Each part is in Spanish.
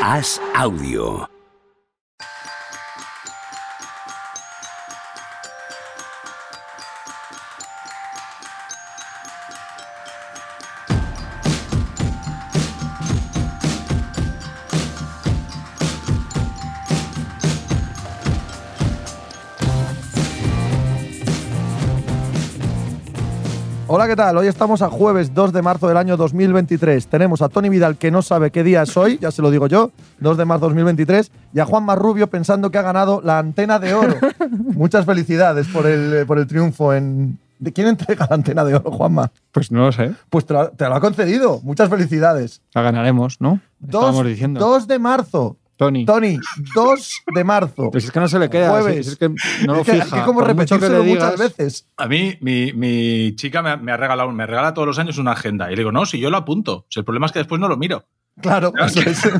Haz audio. Hola, ¿qué tal? Hoy estamos a jueves 2 de marzo del año 2023. Tenemos a Tony Vidal que no sabe qué día es hoy, ya se lo digo yo, 2 de marzo 2023, y a Juan Marrubio pensando que ha ganado la antena de oro. Muchas felicidades por el, eh, por el triunfo en... ¿De quién entrega la antena de oro, Juanma? Pues no lo sé. Pues te lo, te lo ha concedido. Muchas felicidades. La ganaremos, ¿no? 2, Estábamos diciendo. 2 de marzo. Tony. Tony, 2 de marzo. Pues es que no se le queda. Jueves. Es que no lo Es que fija. hay que como Por mucho que repetírselo muchas veces. A mí, mi, mi chica me ha, me ha regalado, me regala todos los años una agenda. Y le digo, no, si yo lo apunto. Si el problema es que después no lo miro. Claro, eso es.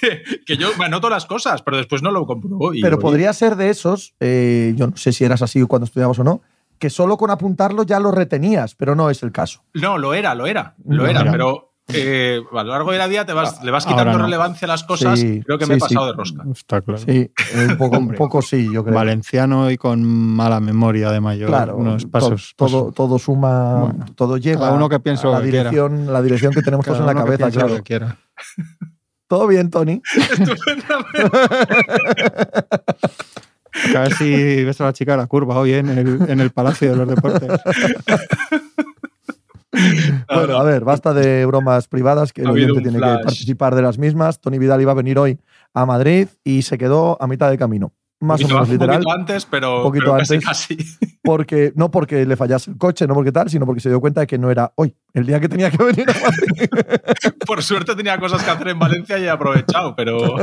Que, que yo me anoto las cosas, pero después no lo compruebo. Pero oye, podría ser de esos, eh, yo no sé si eras así cuando estudiabas o no, que solo con apuntarlo ya lo retenías, pero no es el caso. No, lo era, lo era. Lo era. pero eh, a lo largo de la día te vas, le vas quitando no. relevancia a las cosas. Sí, Creo que sí, me he sí. pasado de rosca. Está claro. Sí, eh, un poco, un Hombre. poco sí, yo creo. Valenciano y con mala memoria de mayor. Claro, unos to- pasos. todo, todo suma, Bueno. todo lleva Cada uno que piense a lo la que quiera. dirección, la dirección que tenemos todos en la que cabeza, piense lo claro. que quiera. Todo bien, Tony. A ver si ves a la chica de la curva hoy en el, en el Palacio de los Deportes. Bueno, a ver, basta de bromas privadas, que el Ha oyente tiene que participar de las mismas. Tony Vidal iba a venir hoy a Madrid y se quedó a mitad de camino. Más o menos literal. Un poquito antes, pero, Un poquito pero casi, antes. casi. porque no porque le fallase el coche, no porque tal, sino porque se dio cuenta de que no era hoy, el día que tenía que venir a Madrid. Por suerte tenía cosas que hacer en Valencia y he aprovechado, pero,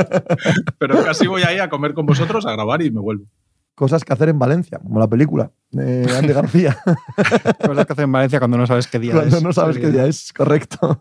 pero casi voy ahí a comer con vosotros, a grabar y me vuelvo. Cosas que hacer en Valencia, como la película de Andy García, Cosas que hacen en Valencia cuando no sabes qué día cuando es. no sabes qué día es, correcto.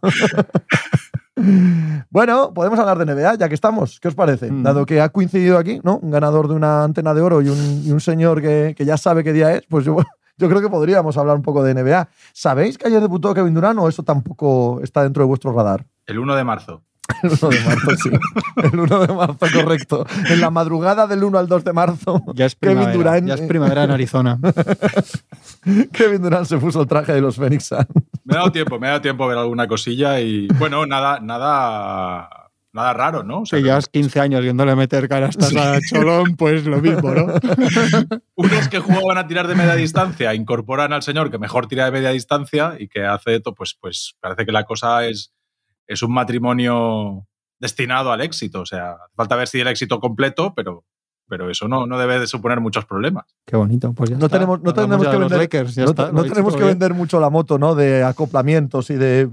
bueno, podemos hablar de NBA, ya que estamos. ¿Qué os parece? Mm. Dado que ha coincidido aquí, ¿no? Un ganador de una antena de oro y un, y un señor que, que ya sabe qué día es, pues yo, yo creo que podríamos hablar un poco de NBA. ¿Sabéis que ayer debutó Kevin Durant o eso tampoco está dentro de vuestro radar? El 1 de marzo. El 1 de marzo, sí. El 1 de marzo, correcto. En la madrugada del 1 al 2 de marzo, Ya es Kevin primavera. Durant, ya es primavera en Arizona. Kevin Durant se puso el traje de los Phoenix Suns. Me ha dado tiempo, me ha dado tiempo a ver alguna cosilla y bueno, nada, nada, nada raro, ¿no? O sea, Si llevas 15 años viéndole meter canastas a Cholón, pues lo mismo, ¿no? unos que jugaban a tirar de media distancia incorporan al señor que mejor tira de media distancia y que hace esto, pues, pues parece que la cosa es, es un matrimonio destinado al éxito. O sea, falta ver si el éxito completo, pero, pero eso no, no debe de suponer muchos problemas. Qué bonito. Pues ya No está. tenemos, no tenemos que vender, Lakers, ya no, está, tenemos que bien. vender mucho la moto, ¿no? De acoplamientos y de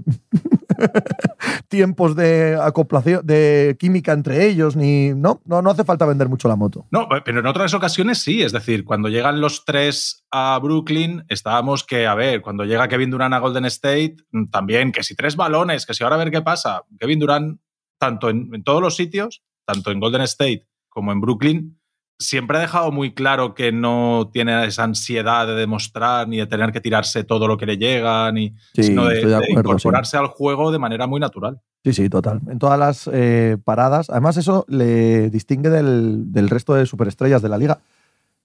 tiempos de acoplación, de química entre ellos, ni. No, no, no hace falta vender mucho la moto. No, pero en otras ocasiones sí. Es decir, cuando llegan los tres a Brooklyn, estábamos que, a ver, cuando llega Kevin Durant a Golden State, mm, también, que si tres balones, que si ahora a ver qué pasa. Kevin Durant, tanto en todos los sitios, tanto en Golden State como en Brooklyn, siempre ha dejado muy claro que no tiene esa ansiedad de demostrar ni de tener que tirarse todo lo que le llega, ni, Sí, sino de, incorporarse al juego de manera muy natural. Sí, sí, total. En todas las eh, paradas. Además, eso le distingue del, del resto de superestrellas de la liga.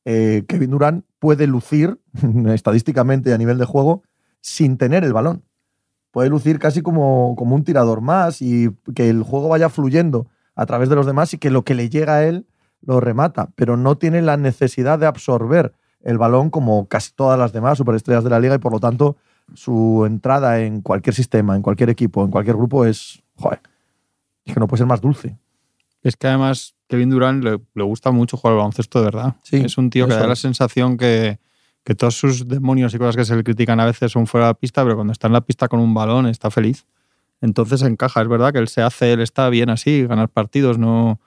Eh, Kevin Durant puede lucir estadísticamente a nivel de juego sin tener el balón. Puede lucir casi como, como un tirador más y que el juego vaya fluyendo a través de los demás y que lo que le llega a él lo remata, pero no tiene la necesidad de absorber el balón como casi todas las demás superestrellas de la liga y por lo tanto su entrada en cualquier sistema, en cualquier equipo, en cualquier grupo es, joder, es que no puede ser más dulce. Es que además Kevin Durant le, le gusta mucho jugar al baloncesto de verdad. Sí, es un tío que da la sensación que, que todos sus demonios y cosas que se le critican a veces son fuera de la pista, pero cuando está en la pista con un balón está feliz. Entonces encaja, es verdad que él se hace, él está bien así, ganar partidos, no,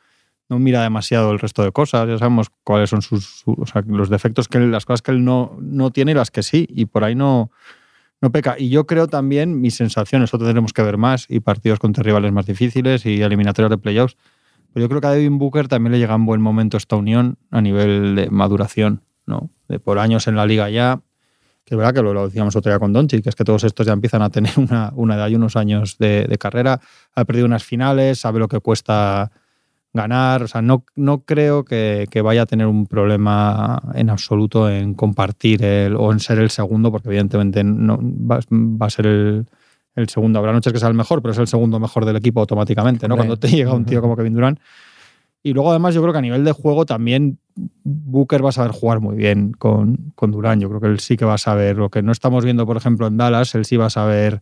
no mira demasiado el resto de cosas, ya sabemos cuáles son sus, los defectos, que él- las cosas que él no, no tiene y las que sí, y por ahí no, no peca. Y yo creo también, mis sensaciones, nosotros tenemos que ver más, y partidos contra rivales más difíciles y eliminatorios de playoffs, pero yo creo que a Devin Booker también le llega en buen momento esta unión a nivel de maduración, ¿no? De por años en la liga ya. que es verdad que lo, decíamos otro día con Donchi, que es que todos estos ya empiezan a tener una, una edad y unos años de, de, carrera, ha perdido unas finales, sabe lo que cuesta ganar, o sea, no, no creo que, que vaya a tener un problema en absoluto en compartir el, o en ser el segundo, porque evidentemente no, va, va a ser el, el, segundo. Habrá noches que sea el mejor, pero es el segundo mejor del equipo automáticamente, ¿no? Cuando te llega un tío como Kevin Durant. Y luego, además, yo creo que a nivel de juego también Booker va a saber jugar muy bien con, con Durán. Yo creo que él sí que va a saber lo que no estamos viendo, por ejemplo, en Dallas. Él sí va a saber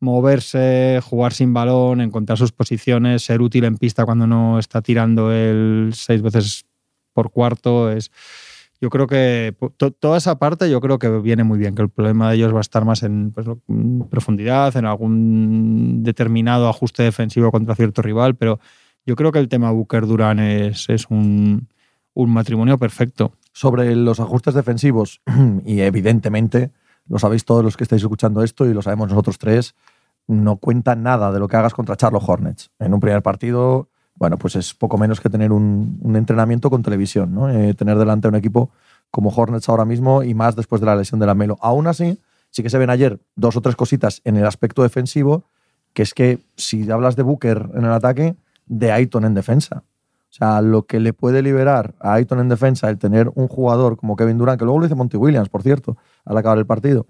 moverse, jugar sin balón, encontrar sus posiciones, ser útil en pista cuando no está tirando él seis veces por cuarto. Es, yo creo que to, toda esa parte yo creo que viene muy bien, que el problema de ellos va a estar más en pues, profundidad, en algún determinado ajuste defensivo contra cierto rival, pero yo creo que el tema Booker Durán es, es un, un, matrimonio perfecto. Sobre los ajustes defensivos, y evidentemente lo sabéis todos los que estáis escuchando esto y lo sabemos nosotros tres, no cuenta nada de lo que hagas contra Charlotte Hornets. En un primer partido, bueno, pues es poco menos que tener un, entrenamiento con televisión, ¿no? Eh, tener delante un equipo como Hornets ahora mismo y más después de la lesión de la Melo. Aún así, sí que se ven ayer dos o tres cositas en el aspecto defensivo, que es que si hablas de Booker en el ataque, de Aiton en defensa. O sea, lo que le puede liberar a Aiton en defensa el tener un jugador como Kevin Durant, que luego lo dice Monty Williams, por cierto, al acabar el partido,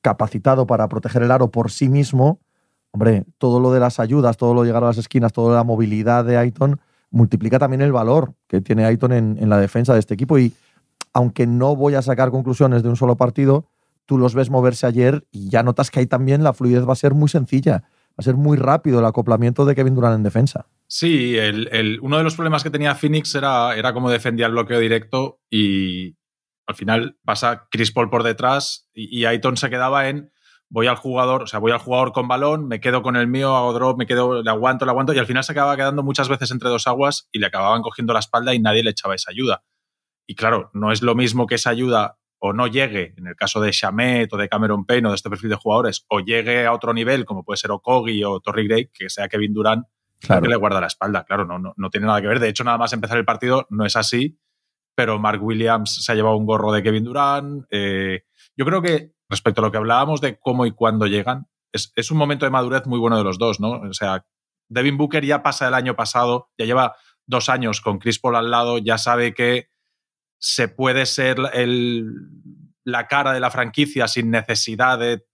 capacitado para proteger el aro por sí mismo, hombre, todo lo de las ayudas, todo lo de llegar a las esquinas, toda la movilidad de Aiton, multiplica también el valor que tiene Aiton en, la defensa de este equipo. Y aunque no voy a sacar conclusiones de un solo partido, tú los ves moverse ayer y ya notas que ahí también la fluidez va a ser muy sencilla. Va a ser muy rápido el acoplamiento de Kevin Durant en defensa. Sí, el, el, uno de los problemas que tenía Phoenix era, era cómo defendía el bloqueo directo y al final pasa Chris Paul por detrás y, y Aiton se quedaba en voy al jugador, o sea, voy al jugador con balón, me quedo con el mío, hago drop, me quedo, le aguanto, le aguanto, y al final se acababa quedando muchas veces entre dos aguas y le acababan cogiendo la espalda y nadie le echaba esa ayuda. Y claro, no es lo mismo que esa ayuda o no llegue, en el caso de Shamet o de Cameron Payne o de este perfil de jugadores, o llegue a otro nivel, como puede ser Okogi o Torrey Gray, que sea Kevin Durant, claro. que le guarda la espalda. Claro, no, no, no tiene nada que ver. De hecho, nada más empezar el partido no es así, pero Mark Williams se ha llevado un gorro de Kevin Durant. Eh, yo creo que respecto a lo que hablábamos de cómo y cuándo llegan, es, un momento de madurez muy bueno de los dos, ¿no? O sea, Devin Booker ya pasa el año pasado, ya lleva dos años con Chris Paul al lado, ya sabe que se puede ser la cara de la franquicia sin necesidad de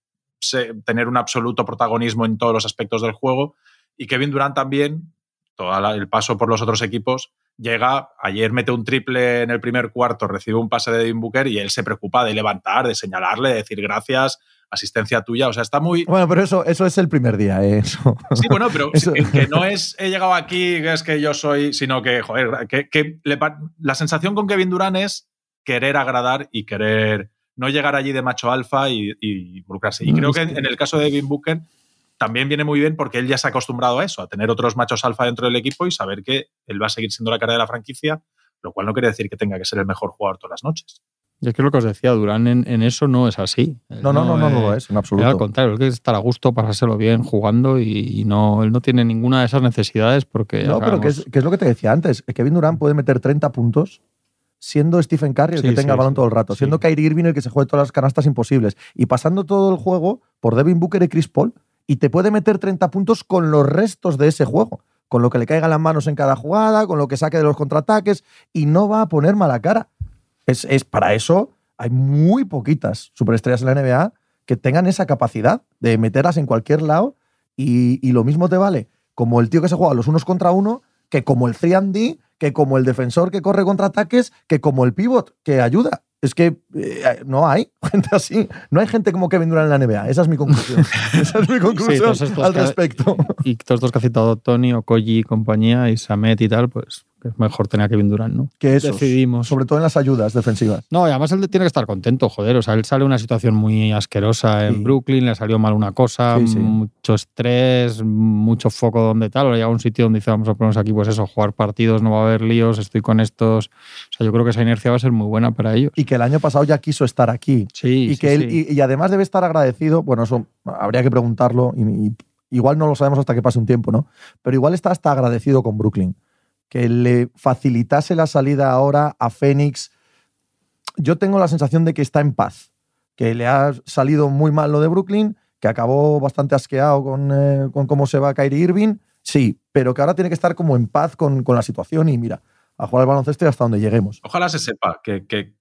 tener un absoluto protagonismo en todos los aspectos del juego. Y Kevin Durant también, todo el paso por los otros equipos, llega, ayer mete un triple en el primer cuarto, recibe un pase de Devin Booker y él se preocupa de levantar, de señalarle, de decir gracias, asistencia tuya, o sea, está muy... Bueno, pero eso, eso es el primer día, ¿eh? Eso. Sí, bueno, pero que, que, no es he llegado aquí, que es que yo soy, sino que, joder, que, que le, la sensación con Kevin Durant es querer agradar y querer no llegar allí de macho alfa y, y involucrarse. Y creo que en, en el caso de Devin Booker también viene muy bien porque él ya se ha acostumbrado a eso, a tener otros machos alfa dentro del equipo y saber que él va a seguir siendo la cara de la franquicia, lo cual no quiere decir que tenga que ser el mejor jugador todas las noches. Y es que lo que os decía, Durán en, en eso no es así. No, no, no, no, no, no lo es, en absoluto. Al contrario, es que estar a gusto, pasárselo bien jugando y, y, no, él no tiene ninguna de esas necesidades porque. No, pero que es, que es, lo que te decía antes. Kevin Durán puede meter 30 puntos siendo Stephen Curry el sí, que tenga sí, el balón sí, todo el rato, siendo Kyrie Irving el que se juegue todas las canastas imposibles y pasando todo el juego por Devin Booker y Chris Paul y te puede meter 30 puntos con los restos de ese juego, con lo que le caigan las manos en cada jugada, con lo que saque de los contraataques y no va a poner mala cara. Es, es para eso hay muy poquitas superestrellas en la NBA que tengan esa capacidad de meterlas en cualquier lado y, y lo mismo te vale como el tío que se juega los unos contra uno que como el 3D, que como el defensor que corre contraataques, que como el pivot que ayuda. Es que eh, no hay gente así. No hay gente como Kevin Durant en la NBA. Esa es mi conclusión. Esa es mi conclusión sí, al respecto. y todos estos que ha citado Tony, Okoji y compañía, y Samet y tal, pues que es mejor tener a Kevin Durant, ¿no? Que eso. Decidimos. Sobre todo en las ayudas defensivas. No, y además él tiene que estar contento, joder. O sea, él sale una situación muy asquerosa en sí. Brooklyn, le salió mal una cosa, sí, sí. mucho estrés, mucho foco donde tal. Ahora llega a un sitio donde dice, vamos a ponernos aquí, pues eso, jugar partidos, no va a haber líos, estoy con estos. O sea, yo creo que esa inercia va a ser muy buena para ellos. Y que el año pasado ya quiso estar aquí. Sí. Y que él, y, y, además debe estar agradecido, bueno, eso habría que preguntarlo, y, y igual no lo sabemos hasta que pase un tiempo, ¿no? Pero igual está hasta agradecido con Brooklyn que le facilitase la salida ahora a Fénix, yo tengo la sensación de que está en paz. que le ha salido muy mal lo de Brooklyn, que acabó bastante asqueado con, eh, con cómo se va Kyrie Irving, sí, pero que ahora tiene que estar como en paz con, con la situación y mira, a jugar al baloncesto y hasta donde lleguemos. Ojalá se sepa que, que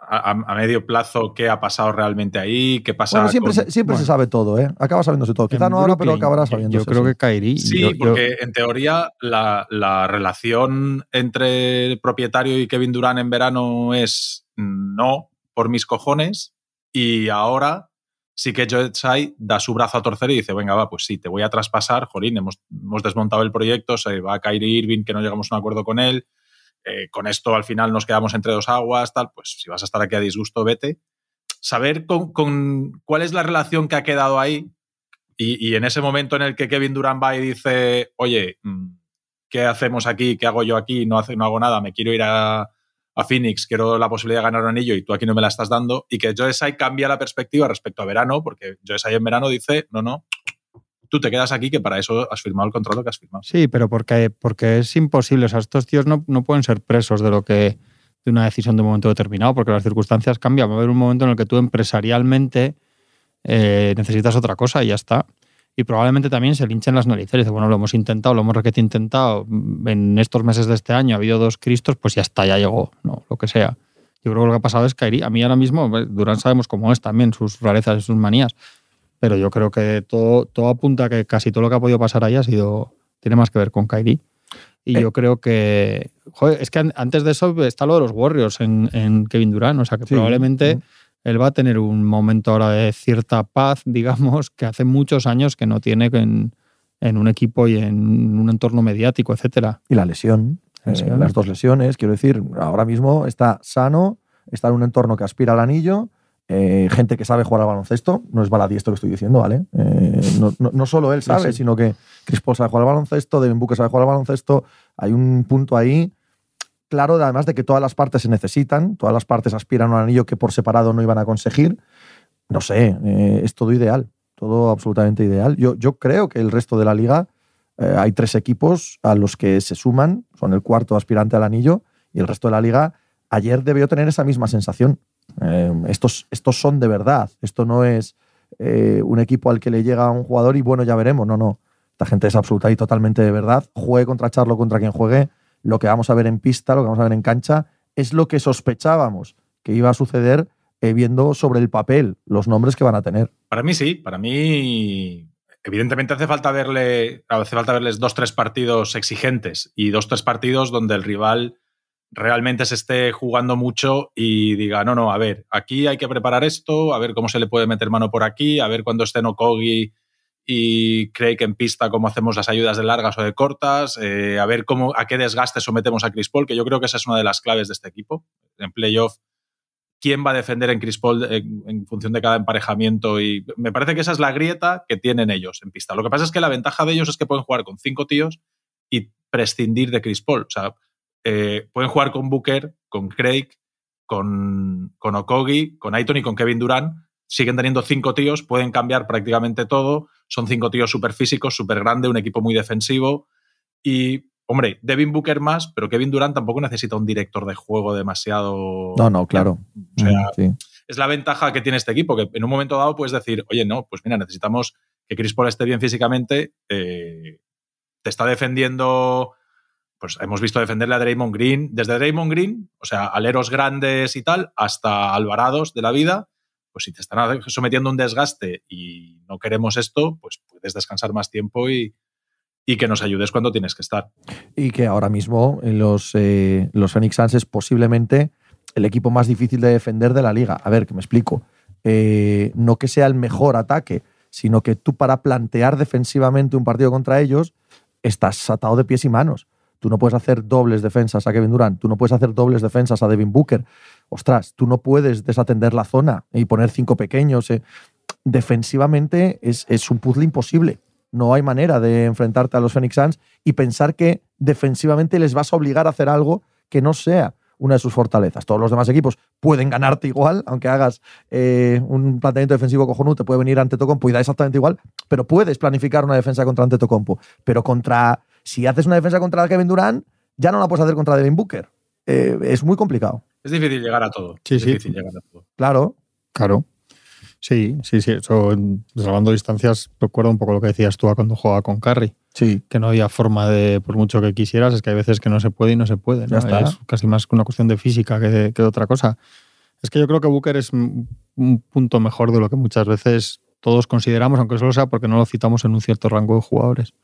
a, a, medio plazo qué ha pasado realmente ahí, qué pasa. Bueno, siempre, con... se, siempre bueno. se sabe todo, ¿eh? Acaba sabiéndose todo. Quizá En no ahora, pero acabará sabiendo. Yo creo que Kairi. Sí, yo- yo- porque en teoría la, la relación entre el propietario y Kevin Durant en verano es no por mis cojones y ahora sí que Joe Tsai da su brazo a torcer y dice, venga, va, pues sí, te voy a traspasar, jolín, hemos, hemos desmontado el proyecto, se va a Kyrie Irving, que no llegamos a un acuerdo con él, eh, con esto al final nos quedamos entre dos aguas, tal, pues si vas a estar aquí a disgusto, vete. Saber con, cuál es la relación que ha quedado ahí y, en ese momento en el que Kevin Durant va y dice, oye, mm, ¿qué hacemos aquí? ¿Qué hago yo aquí? No, hago nada, me quiero ir a, a Phoenix, quiero la posibilidad de ganar un anillo y tú aquí no me la estás dando. Y que Joe Tsai cambia la perspectiva respecto a verano, porque Joe Tsai en verano dice, no, no, tú te quedas aquí que para eso has firmado el contrato que has firmado. Sí, pero porque, porque es imposible. O estos tíos no, no pueden ser presos de lo que de una decisión de un momento determinado, porque las circunstancias cambian. Va a haber un momento en el que tú empresarialmente eh, necesitas otra cosa y ya está. Y probablemente también se linchen las narices. Dice, bueno, lo hemos intentado, lo hemos requete intentado. En estos meses de este año ha habido dos cristos, pues ya está, ya llegó, ¿no? Lo que sea. Yo creo que lo que ha pasado es Kairi. A mí ahora mismo, Durán sabemos cómo es también, sus rarezas y sus manías. Pero yo creo que todo, todo apunta a que casi todo lo que ha podido pasar ahí ha sido. tiene más que ver con Kairi. Y Eh. yo creo que. Joder, es que an- antes de eso está lo de los Warriors en, en Kevin Durant. O sea que Sí, probablemente sí. él va a tener un momento ahora de cierta paz, digamos, que hace muchos años que no tiene en, en un equipo y en un entorno mediático, etcétera. Y la lesión, eh, Lesión. las dos lesiones, quiero decir, ahora mismo está sano, está en un entorno que aspira al anillo, eh, gente que sabe jugar al baloncesto, no es baladí esto que estoy diciendo, ¿vale? Eh, no, no- no solo él sabe, sí. sino que Chris Paul sabe jugar al baloncesto, Devin Booker sabe jugar al baloncesto, hay un punto ahí claro, de- además de que todas las partes se necesitan, todas las partes aspiran a un anillo que por separado no iban a conseguir, no sé, eh, es todo ideal, todo absolutamente ideal. Yo, yo creo que el resto de la liga eh, hay tres equipos a los que se suman, son el cuarto aspirante al anillo, y el resto de la liga ayer debió tener esa misma sensación. Eh, estos, estos son de verdad, esto no es eh, un equipo al que le llega un jugador y bueno, ya veremos, no, no. Esta gente es absoluta y totalmente de verdad. Juegue contra Charlo, contra quien juegue, lo que vamos a ver en pista, lo que vamos a ver en cancha, es lo que sospechábamos que iba a suceder eh, viendo sobre el papel los nombres que van a tener. Para mí sí, para mí evidentemente hace falta verle hace falta verles dos tres partidos exigentes y dos tres partidos donde el rival realmente se esté jugando mucho y diga, no, no, a ver, aquí hay que preparar esto, a ver cómo se le puede meter mano por aquí, a ver cuando estén Okogi y Craig en pista, cómo hacemos las ayudas de largas o de cortas, eh, a ver cómo, a qué desgaste sometemos a Chris Paul, que yo creo que esa es una de las claves de este equipo. En playoff, quién va a defender en Chris Paul en, en, función de cada emparejamiento. Y me parece que esa es la grieta que tienen ellos en pista. Lo que pasa es que la ventaja de ellos es que pueden jugar con cinco tíos y prescindir de Chris Paul. O sea, eh, pueden jugar con Booker, con Craig, con, con Okogi, con Aiton y con Kevin Durant. Siguen teniendo cinco tíos, pueden cambiar prácticamente todo. Son cinco tíos súper físicos, súper grande, un equipo muy defensivo. Y Hombre, Devin Booker más, pero Kevin Durant tampoco necesita un director de juego demasiado. No, no, claro. O sea, sí. es la ventaja que tiene este equipo, que en un momento dado puedes decir, oye, no, pues mira, necesitamos que Chris Paul esté bien físicamente. Eh, te está defendiendo. Pues hemos visto defenderle a Draymond Green, desde Draymond Green, o sea, aleros grandes y tal, hasta Alvarados de la vida. Pues si te están sometiendo a un desgaste y no queremos esto, pues puedes descansar más tiempo y, y que nos ayudes cuando tienes que estar. Y que ahora mismo los, eh, los Phoenix Suns es posiblemente el equipo más difícil de defender de la liga. A ver, que me explico. Eh, no que sea el mejor ataque, sino que tú para plantear defensivamente un partido contra ellos estás atado de pies y manos. Tú no puedes hacer dobles defensas a Kevin Durant, tú no puedes hacer dobles defensas a Devin Booker. Ostras, tú no puedes desatender la zona y poner cinco pequeños. Eh. Defensivamente es, es un puzzle imposible no hay manera de enfrentarte a los Phoenix Suns y pensar que defensivamente les vas a obligar a hacer algo que no sea una de sus fortalezas. Todos los demás equipos pueden ganarte igual, aunque hagas eh, un planteamiento defensivo cojonudo, te puede venir ante Tocompo y da exactamente igual, pero puedes planificar una defensa contra ante Tocompo. Pero contra, si haces una defensa contra Kevin Durant, ya no la puedes hacer contra Devin Booker. Eh, es muy complicado. Es difícil llegar a todo. Sí, es sí. difícil llegar a todo. Claro. Claro. Sí, sí, sí. Eso, salvando distancias, recuerdo un poco lo que decías tú a cuando jugaba con Carry, Sí. que no había forma de, por mucho que quisieras, es que hay veces que no se puede y no se puede. ¿no? Ya está. Es casi más una cuestión de física que de, que de otra cosa. Es que yo creo que Booker es un un punto mejor de lo que muchas veces todos consideramos, aunque solo sea porque no lo citamos en un cierto rango de jugadores.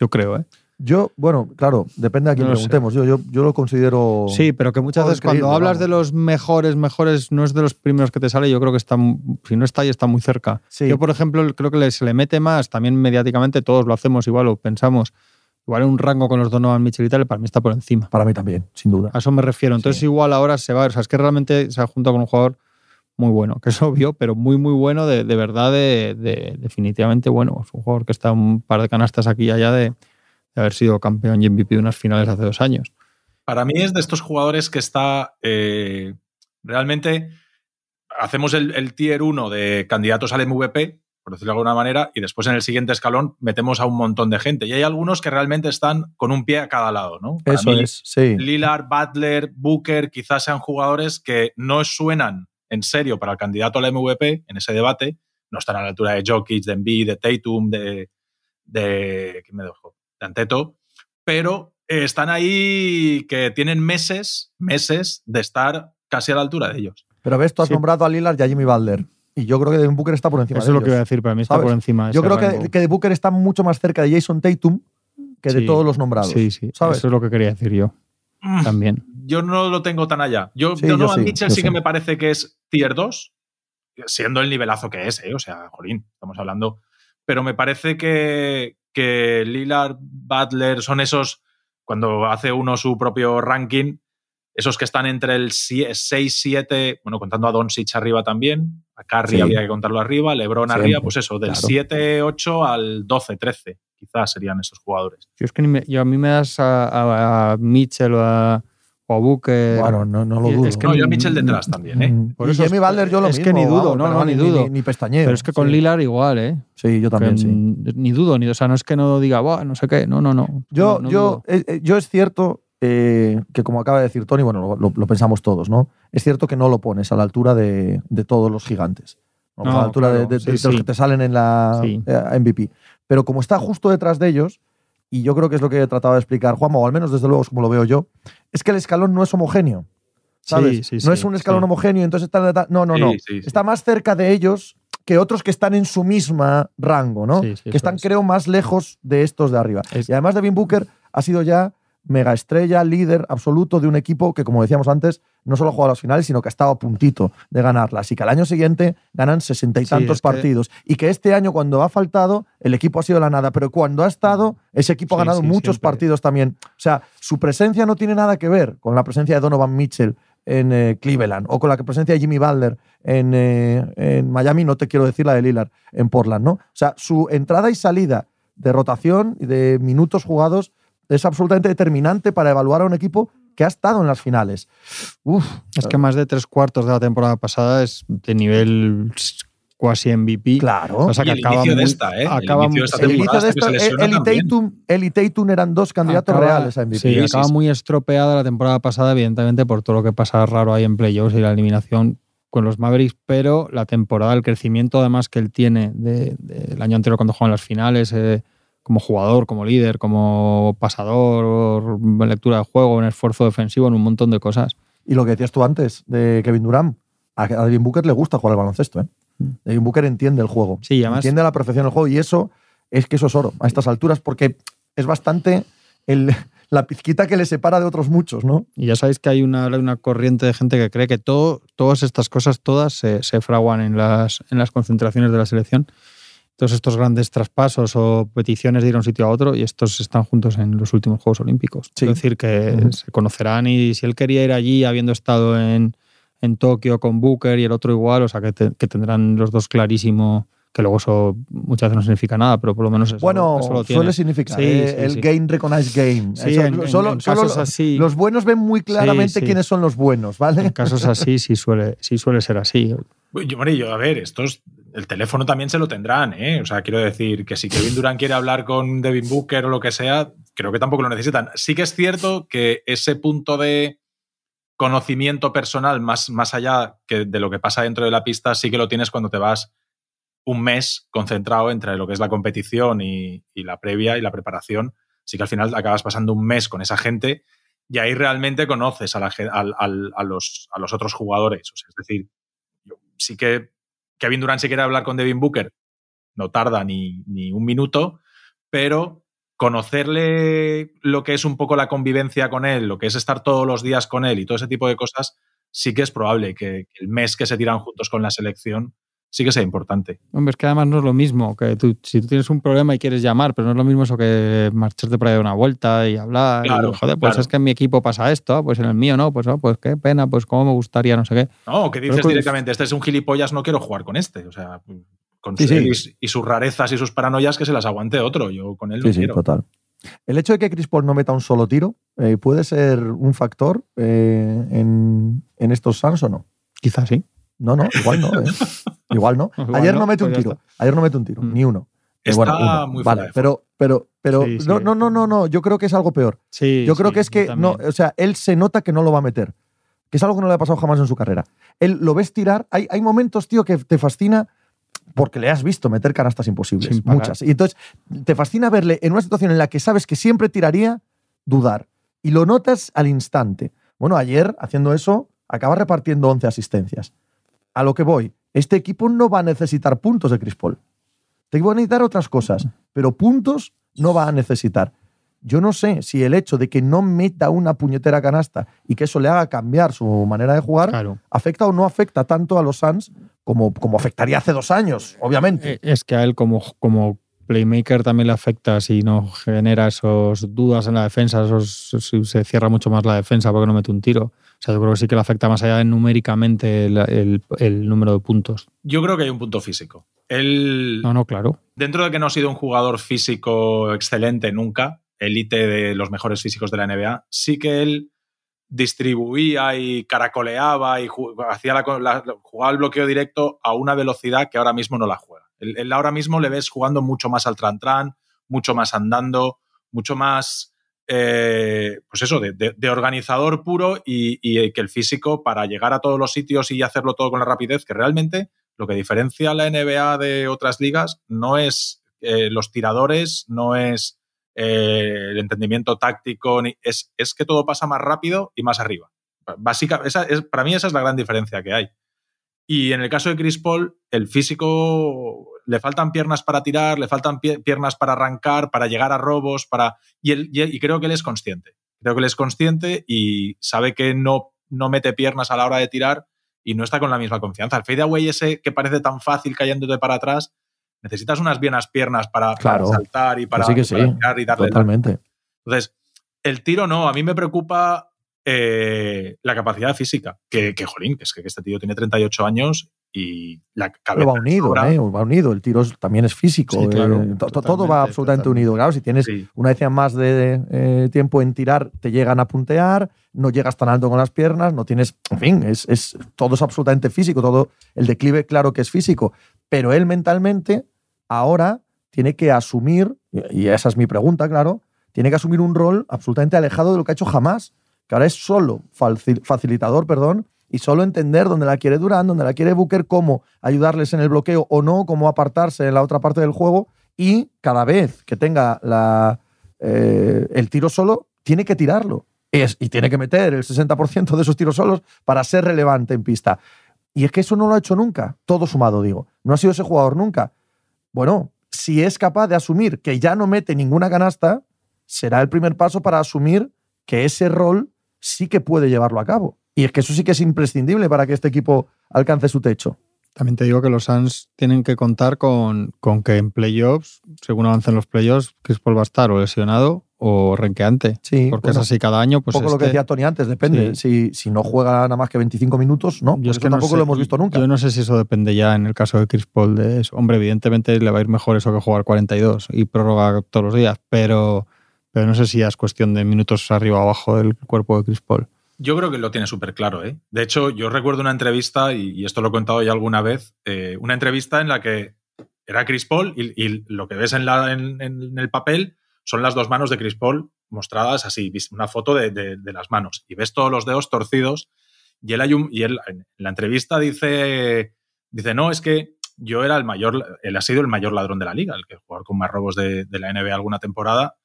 Yo creo, ¿eh? Yo, bueno, claro, depende a quién No preguntemos. Yo, yo, yo lo considero. Sí, pero que muchas veces cuando hablas vamos. de los mejores, mejores, no es de los primeros que te sale, yo creo que está, si no está ahí, está muy cerca. Sí. Yo, por ejemplo, creo que se le mete más, también mediáticamente, todos lo hacemos igual o pensamos, igual en un rango con los Donovan Mitchell y tal, para mí está por encima. Para mí también, sin duda. A eso me refiero. Entonces, Sí. igual ahora se va, o sea, es que realmente se ha juntado con un jugador muy bueno, que es obvio, pero muy, muy bueno, de, de verdad, de, de- definitivamente bueno. Es un jugador que está un par de canastas aquí y allá de, de haber sido campeón y MVP de unas finales hace dos años. Para mí es de estos jugadores que está eh, realmente. Hacemos el, el tier 1 de candidatos al MVP, por decirlo de alguna manera, y después en el siguiente escalón metemos a un montón de gente. Y hay algunos que realmente están con un pie a cada lado, ¿no? Para Eso mí, es, sí. Lillard, Butler, Booker, quizás sean jugadores que no suenan en serio para el candidato al MVP en ese debate. No están a la altura de Jokic, de Embiid, de Tatum, de. de ¿Quién me dejó? De Anteto. Pero eh, están ahí que tienen meses, meses de estar casi a la altura de ellos. Pero ves, tú has Sí. nombrado a Lillard y a Jimmy Butler. Y yo creo que Devin Booker está por encima Eso de es lo que iba a ellos. decir, para mí está ¿Sabes? por encima. de Yo creo rango. que, que de Booker está mucho más cerca de Jason Tatum que de todos los nombrados. Sí, sí. ¿sabes? Eso es lo que quería decir yo Mm, también. Yo no lo tengo tan allá. Yo, Sí, yo Donovan sí, Mitchell yo sí que sí. me parece que es tier 2, siendo el nivelazo que es, ¿eh? O sea, jolín, estamos hablando. Pero me parece que, que Lillard, Butler son esos, cuando hace uno su propio ranking, esos que están entre el 6, 7, bueno, contando a Doncic arriba también, a Curry Sí. habría que contarlo arriba, LeBron Siempre, arriba, pues eso, del claro. 7, 8 al 12, 13, quizás serían esos jugadores. Yo es que ni me- yo a mí me das a, a- a Mitchell o a, o Booker. Bueno, no, no lo dudo. es que No, yo a ni- Mitchell detrás también, ¿eh? Por y eso Jimmy Butler yo lo es mismo. que ni dudo, vamos, no, no, ni dudo. Ni, pestañeo. pero es que con sí. Lillard igual, ¿eh? Sí, yo también, Que, sí. Ni dudo, ni, o sea, no es que no diga, "Buah, no sé qué, no, no, no. Yo, No- no yo, eh, eh, yo es cierto eh, que, como acaba de decir Tony, bueno, lo, lo- lo pensamos todos, ¿no? Es cierto que no lo pones a la altura de, de todos los gigantes. a la altura de, claro, de- sí, de los sí. que te salen en la Sí. eh, MVP. Pero como está justo detrás de ellos, y yo creo que es lo que he tratado de explicar Juanma, o al menos desde luego es como lo veo yo, es que el escalón no es homogéneo. ¿Sabes? Sí, sí, no es un escalón homogéneo, entonces está en la- No, no, no. Está más cerca de ellos que otros que están en su misma rango, ¿no? Sí, sí, que están, es. creo, más lejos de estos de arriba. Es- Y además, Devin Booker ha sido ya mega estrella, líder absoluto de un equipo que, como decíamos antes, no solo ha jugado a las finales, sino que ha estado a puntito de ganarlas. Y que al año siguiente ganan sesenta y Sí, tantos que- partidos. Y que este año, cuando ha faltado, el equipo ha sido la nada. Pero cuando ha estado, ese equipo ha ganado sí, muchos siempre. partidos también. O sea, su presencia no tiene nada que ver con la presencia de Donovan Mitchell en eh, Cleveland o con la presencia de Jimmy Butler en, eh, en Miami, no te quiero decir la de Lillard en Portland, ¿no? O sea, su entrada y salida de rotación y de minutos jugados es absolutamente determinante para evaluar a un equipo que ha estado en las finales. Uf, Es que más de tres cuartos de la temporada pasada es de nivel cuasi MVP. claro. O sea, que Y el acaba inicio de esta, ¿eh? El acaba inicio de esta muy- el temporada inicio de se. Tatum, él y Tatum eran dos candidatos acaba- reales a MVP. Sí, Sí, acaba sí. muy estropeada la temporada pasada, evidentemente, por todo lo que pasa raro ahí en playoffs y la eliminación con los Mavericks, pero la temporada, el crecimiento además que él tiene de- del año anterior cuando juegan las finales, eh, como jugador, como líder, como pasador, en lectura de juego, en esfuerzo defensivo, en un montón de cosas. Y lo que decías tú antes de Kevin Durant, a Devin Booker le gusta jugar al baloncesto. ¿eh? Devin Booker entiende el juego. Mm. Sí, además- entiende a la perfección el juego. Y eso es que eso es oro a estas alturas porque es bastante el- la pizquita que le separa de otros muchos, ¿no? Y ya sabéis que hay una, una corriente de gente que cree que todo, todas estas cosas, todas se, se fraguan en las, en las concentraciones de la selección. Todos estos grandes traspasos o peticiones de ir a un sitio a otro y estos están juntos en los últimos Juegos Olímpicos. Sí. Es decir, que se conocerán y si él quería ir allí habiendo estado en, en Tokio con Booker y el otro igual, o sea, que, te- que tendrán los dos clarísimo, que luego eso muchas veces no significa nada, pero por lo menos eso, bueno, eso lo tiene. suele significar Sí, eh, sí, el sí. game recognized game. Sí, Eso- en- solo casos así. los buenos ven muy claramente sí. quiénes son los buenos, ¿vale? En casos así sí suele, sí suele ser así. Yo, hombre, yo, a ver, estos, el teléfono también se lo tendrán, ¿eh? O sea, quiero decir que si Kevin Durant quiere hablar con Devin Booker o lo que sea, creo que tampoco lo necesitan. Sí que es cierto que ese punto de conocimiento personal más, más allá de lo que pasa dentro de la pista, sí que lo tienes cuando te vas un mes concentrado entre lo que es la competición y, la previa y la preparación. Sí que al final acabas pasando un mes con esa gente y ahí realmente conoces a, a los, otros jugadores. es decir, sí que Kevin Durant si quiere hablar con Devin Booker, no tarda ni, ni un minuto, pero conocerle lo que es un poco la convivencia con él, lo que es estar todos los días con él y todo ese tipo de cosas, sí que es probable que, el mes que se tiran juntos con la selección sí que sea importante. Hombre, es que además no es lo mismo, que tú, si tú tienes un problema y quieres llamar, pero no es lo mismo eso que marcharte por ahí de una vuelta y hablar. Claro, y, joder, pues es que en mi equipo pasa esto, pues en el mío no, pues, oh, pues qué pena, pues cómo me gustaría, no sé qué. No, que dices directamente, este es un gilipollas, no quiero jugar con este. O sea, con Y, sus rarezas y sus paranoias que se las aguante otro. Yo con él no sí, Sí, total. El hecho de que Chris Paul no meta un solo tiro eh, puede ser un factor eh, en, estos Suns o no. Quizás sí. No, no, igual no. ¿eh? igual no. Ayer no, mete un pues tiro. Ayer no mete un tiro, mm. ni uno. Está muy vale, pero, pero, pero no, no, no, no, no. Yo creo que es algo peor. Sí, yo creo que es que no, o sea, él se nota que no lo va a meter. Que es algo que no le ha pasado jamás en su carrera. Él lo ves tirar. Hay, hay momentos, tío, que te fascina porque le has visto meter canastas imposibles, muchas. Y entonces te fascina verle en una situación en la que sabes que siempre tiraría, dudar. Y lo notas al instante. Bueno, ayer, haciendo eso, acaba repartiendo 11 asistencias. A lo que voy, este equipo no va a necesitar puntos de Chris Paul. Te va a necesitar otras cosas, pero puntos no va a necesitar. Yo no sé si el hecho de que no meta una puñetera canasta y que eso le haga cambiar su manera de jugar, afecta o no afecta tanto a los Suns como, como afectaría hace dos años, obviamente. Eh, es que a él como, como playmaker también le afecta si no genera esos dudas en la defensa, si se cierra mucho más la defensa porque no mete un tiro. O sea, yo creo que sí que le afecta más allá de numéricamente el, el, número de puntos. Yo creo que hay un punto físico. Él, no, no, claro. Dentro de que no ha sido un jugador físico excelente nunca, élite de los mejores físicos de la NBA, sí que él distribuía y caracoleaba y hacía la, jugaba el bloqueo directo a una velocidad que ahora mismo no la juega. Él, ahora mismo le ves jugando mucho más al tran-tran, mucho más andando, mucho más, eh, pues eso, de, organizador puro y, que el físico para llegar a todos los sitios y hacerlo todo con la rapidez, que realmente lo que diferencia a la NBA de otras ligas no es eh, los tiradores, no es eh, el entendimiento táctico, es, es, que todo pasa más rápido y más arriba. Es, para mí esa es la gran diferencia que hay. Y en el caso de Chris Paul, el físico le faltan piernas para tirar, le faltan piernas para arrancar, para llegar a robos, para y, y, creo que él es consciente. Creo que él es consciente y sabe que no, no mete piernas a la hora de tirar y no está con la misma confianza. El fadeaway ese que parece tan fácil cayéndote para atrás, necesitas unas buenas piernas para, saltar y para, sí y darle. Totalmente. Entonces, el tiro no, a mí me preocupa eh, la capacidad física. Que, que, jolín, que es que este tío tiene 38 años y la cabeza. va unido, ¿eh? va unido. El tiro también es físico. Eh, todo va absolutamente unido. Claro, si tienes una vez más de eh, tiempo en tirar, te llegan a puntear, no llegas tan alto con las piernas, no tienes. En fin, es, es, todo es absolutamente físico. Todo el declive, claro que es físico. Pero él mentalmente ahora tiene que asumir, y esa es mi pregunta, claro, tiene que asumir un rol absolutamente alejado de lo que ha hecho jamás, que ahora es solo facilitador, perdón, y solo entender dónde la quiere Durán, dónde la quiere Booker, cómo ayudarles en el bloqueo o no, cómo apartarse en la otra parte del juego, y cada vez que tenga la, eh, el tiro solo, tiene que tirarlo. Es, y tiene que meter el 60% de esos tiros solos para ser relevante en pista. Y es que eso no lo ha hecho nunca, todo sumado, digo. No ha sido ese jugador nunca. Bueno, si es capaz de asumir que ya no mete ninguna canasta, será el primer paso para asumir que ese rol sí que puede llevarlo a cabo. Y es que eso sí que es imprescindible para que este equipo alcance su techo. También te digo que los Suns tienen que contar con, con que en playoffs, según avancen los playoffs, Chris Paul va a estar o lesionado o renqueante. Sí, porque es así cada año. Pues poco lo que decía Tony antes, depende. Si, si, no juega nada más que 25 minutos, no. Yo es que tampoco lo hemos visto nunca. Yo no sé si eso depende ya en el caso de Chris Paul de eso. Hombre, evidentemente le va a ir mejor eso que jugar 42 y prórroga todos los días, pero, no sé si es cuestión de minutos arriba o abajo del cuerpo de Chris Paul. Yo creo que lo tiene súper claro. ¿eh? De hecho, yo recuerdo una entrevista, y, esto lo he contado ya alguna vez, eh, una entrevista en la que era Chris Paul y, lo que ves en, el papel son las dos manos de Chris Paul mostradas así, una foto de, las manos, y ves todos los dedos torcidos, y él, en la entrevista dice, dice, no, es que yo era el mayor, él ha sido el mayor ladrón de la liga, el que jugador con más robos de la NBA alguna temporada,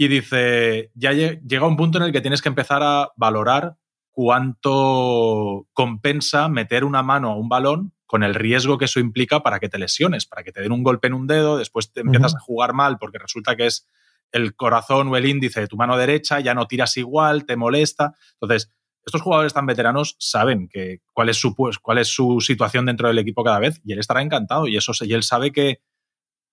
y dice, ya llega un punto en el que tienes que empezar a valorar cuánto compensa meter una mano a un balón con el riesgo que eso implica para que te lesiones, para que te den un golpe en un dedo, después te empiezas a jugar mal porque resulta que es el corazón o el índice de tu mano derecha, ya no tiras igual, te molesta. Entonces, estos jugadores tan veteranos saben que, cuál, es su, pues, cuál es su situación dentro del equipo cada vez y él estará encantado y, eso, y él sabe que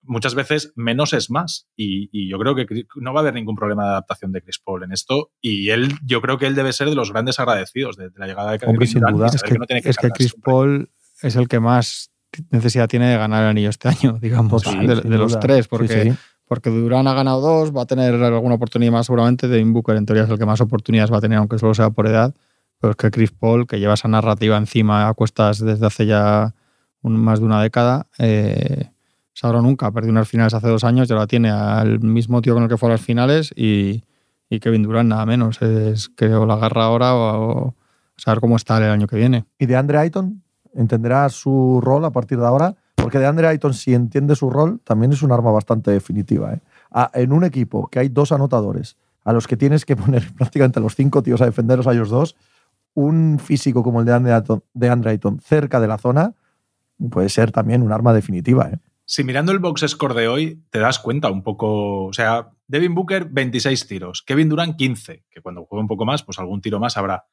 muchas veces menos es más. Y, yo creo que no va a haber ningún problema de adaptación de Chris Paul en esto. Y él yo creo que él debe ser de los grandes agradecidos de, la llegada de Hombre, sin duda. Es que, Chris Paul es el que más necesidad tiene de ganar el anillo este año, digamos, de, los tres, porque, porque Durán ha ganado dos, va a tener alguna oportunidad más seguramente, de Booker en teoría es el que más oportunidades va a tener, aunque solo sea por edad, pero es que Chris Paul, que lleva esa narrativa encima a cuestas desde hace ya más de una década, eh, Sabrón nunca, perdió unas finales hace dos años, ya la tiene al mismo tío con el que fue a las finales y, y Kevin Durant nada menos, es creo la agarra ahora o, saber cómo está el año que viene. ¿Y de Andre Ayton? ¿Entenderá su rol a partir de ahora? Porque de Andre Ayton, si entiende su rol, también es un arma bastante definitiva. ¿eh? en un equipo que hay dos anotadores, a los que tienes que poner prácticamente los cinco tíos a defenderos a ellos dos, un físico como el de Andre Ayton, de Andre Ayton cerca de la zona puede ser también un arma definitiva. ¿eh? Si mirando el box score de hoy te das cuenta un poco, o sea, Devin Booker 26 tiros, Kevin Durant 15, que cuando juegue un poco más, pues algún tiro más habrá.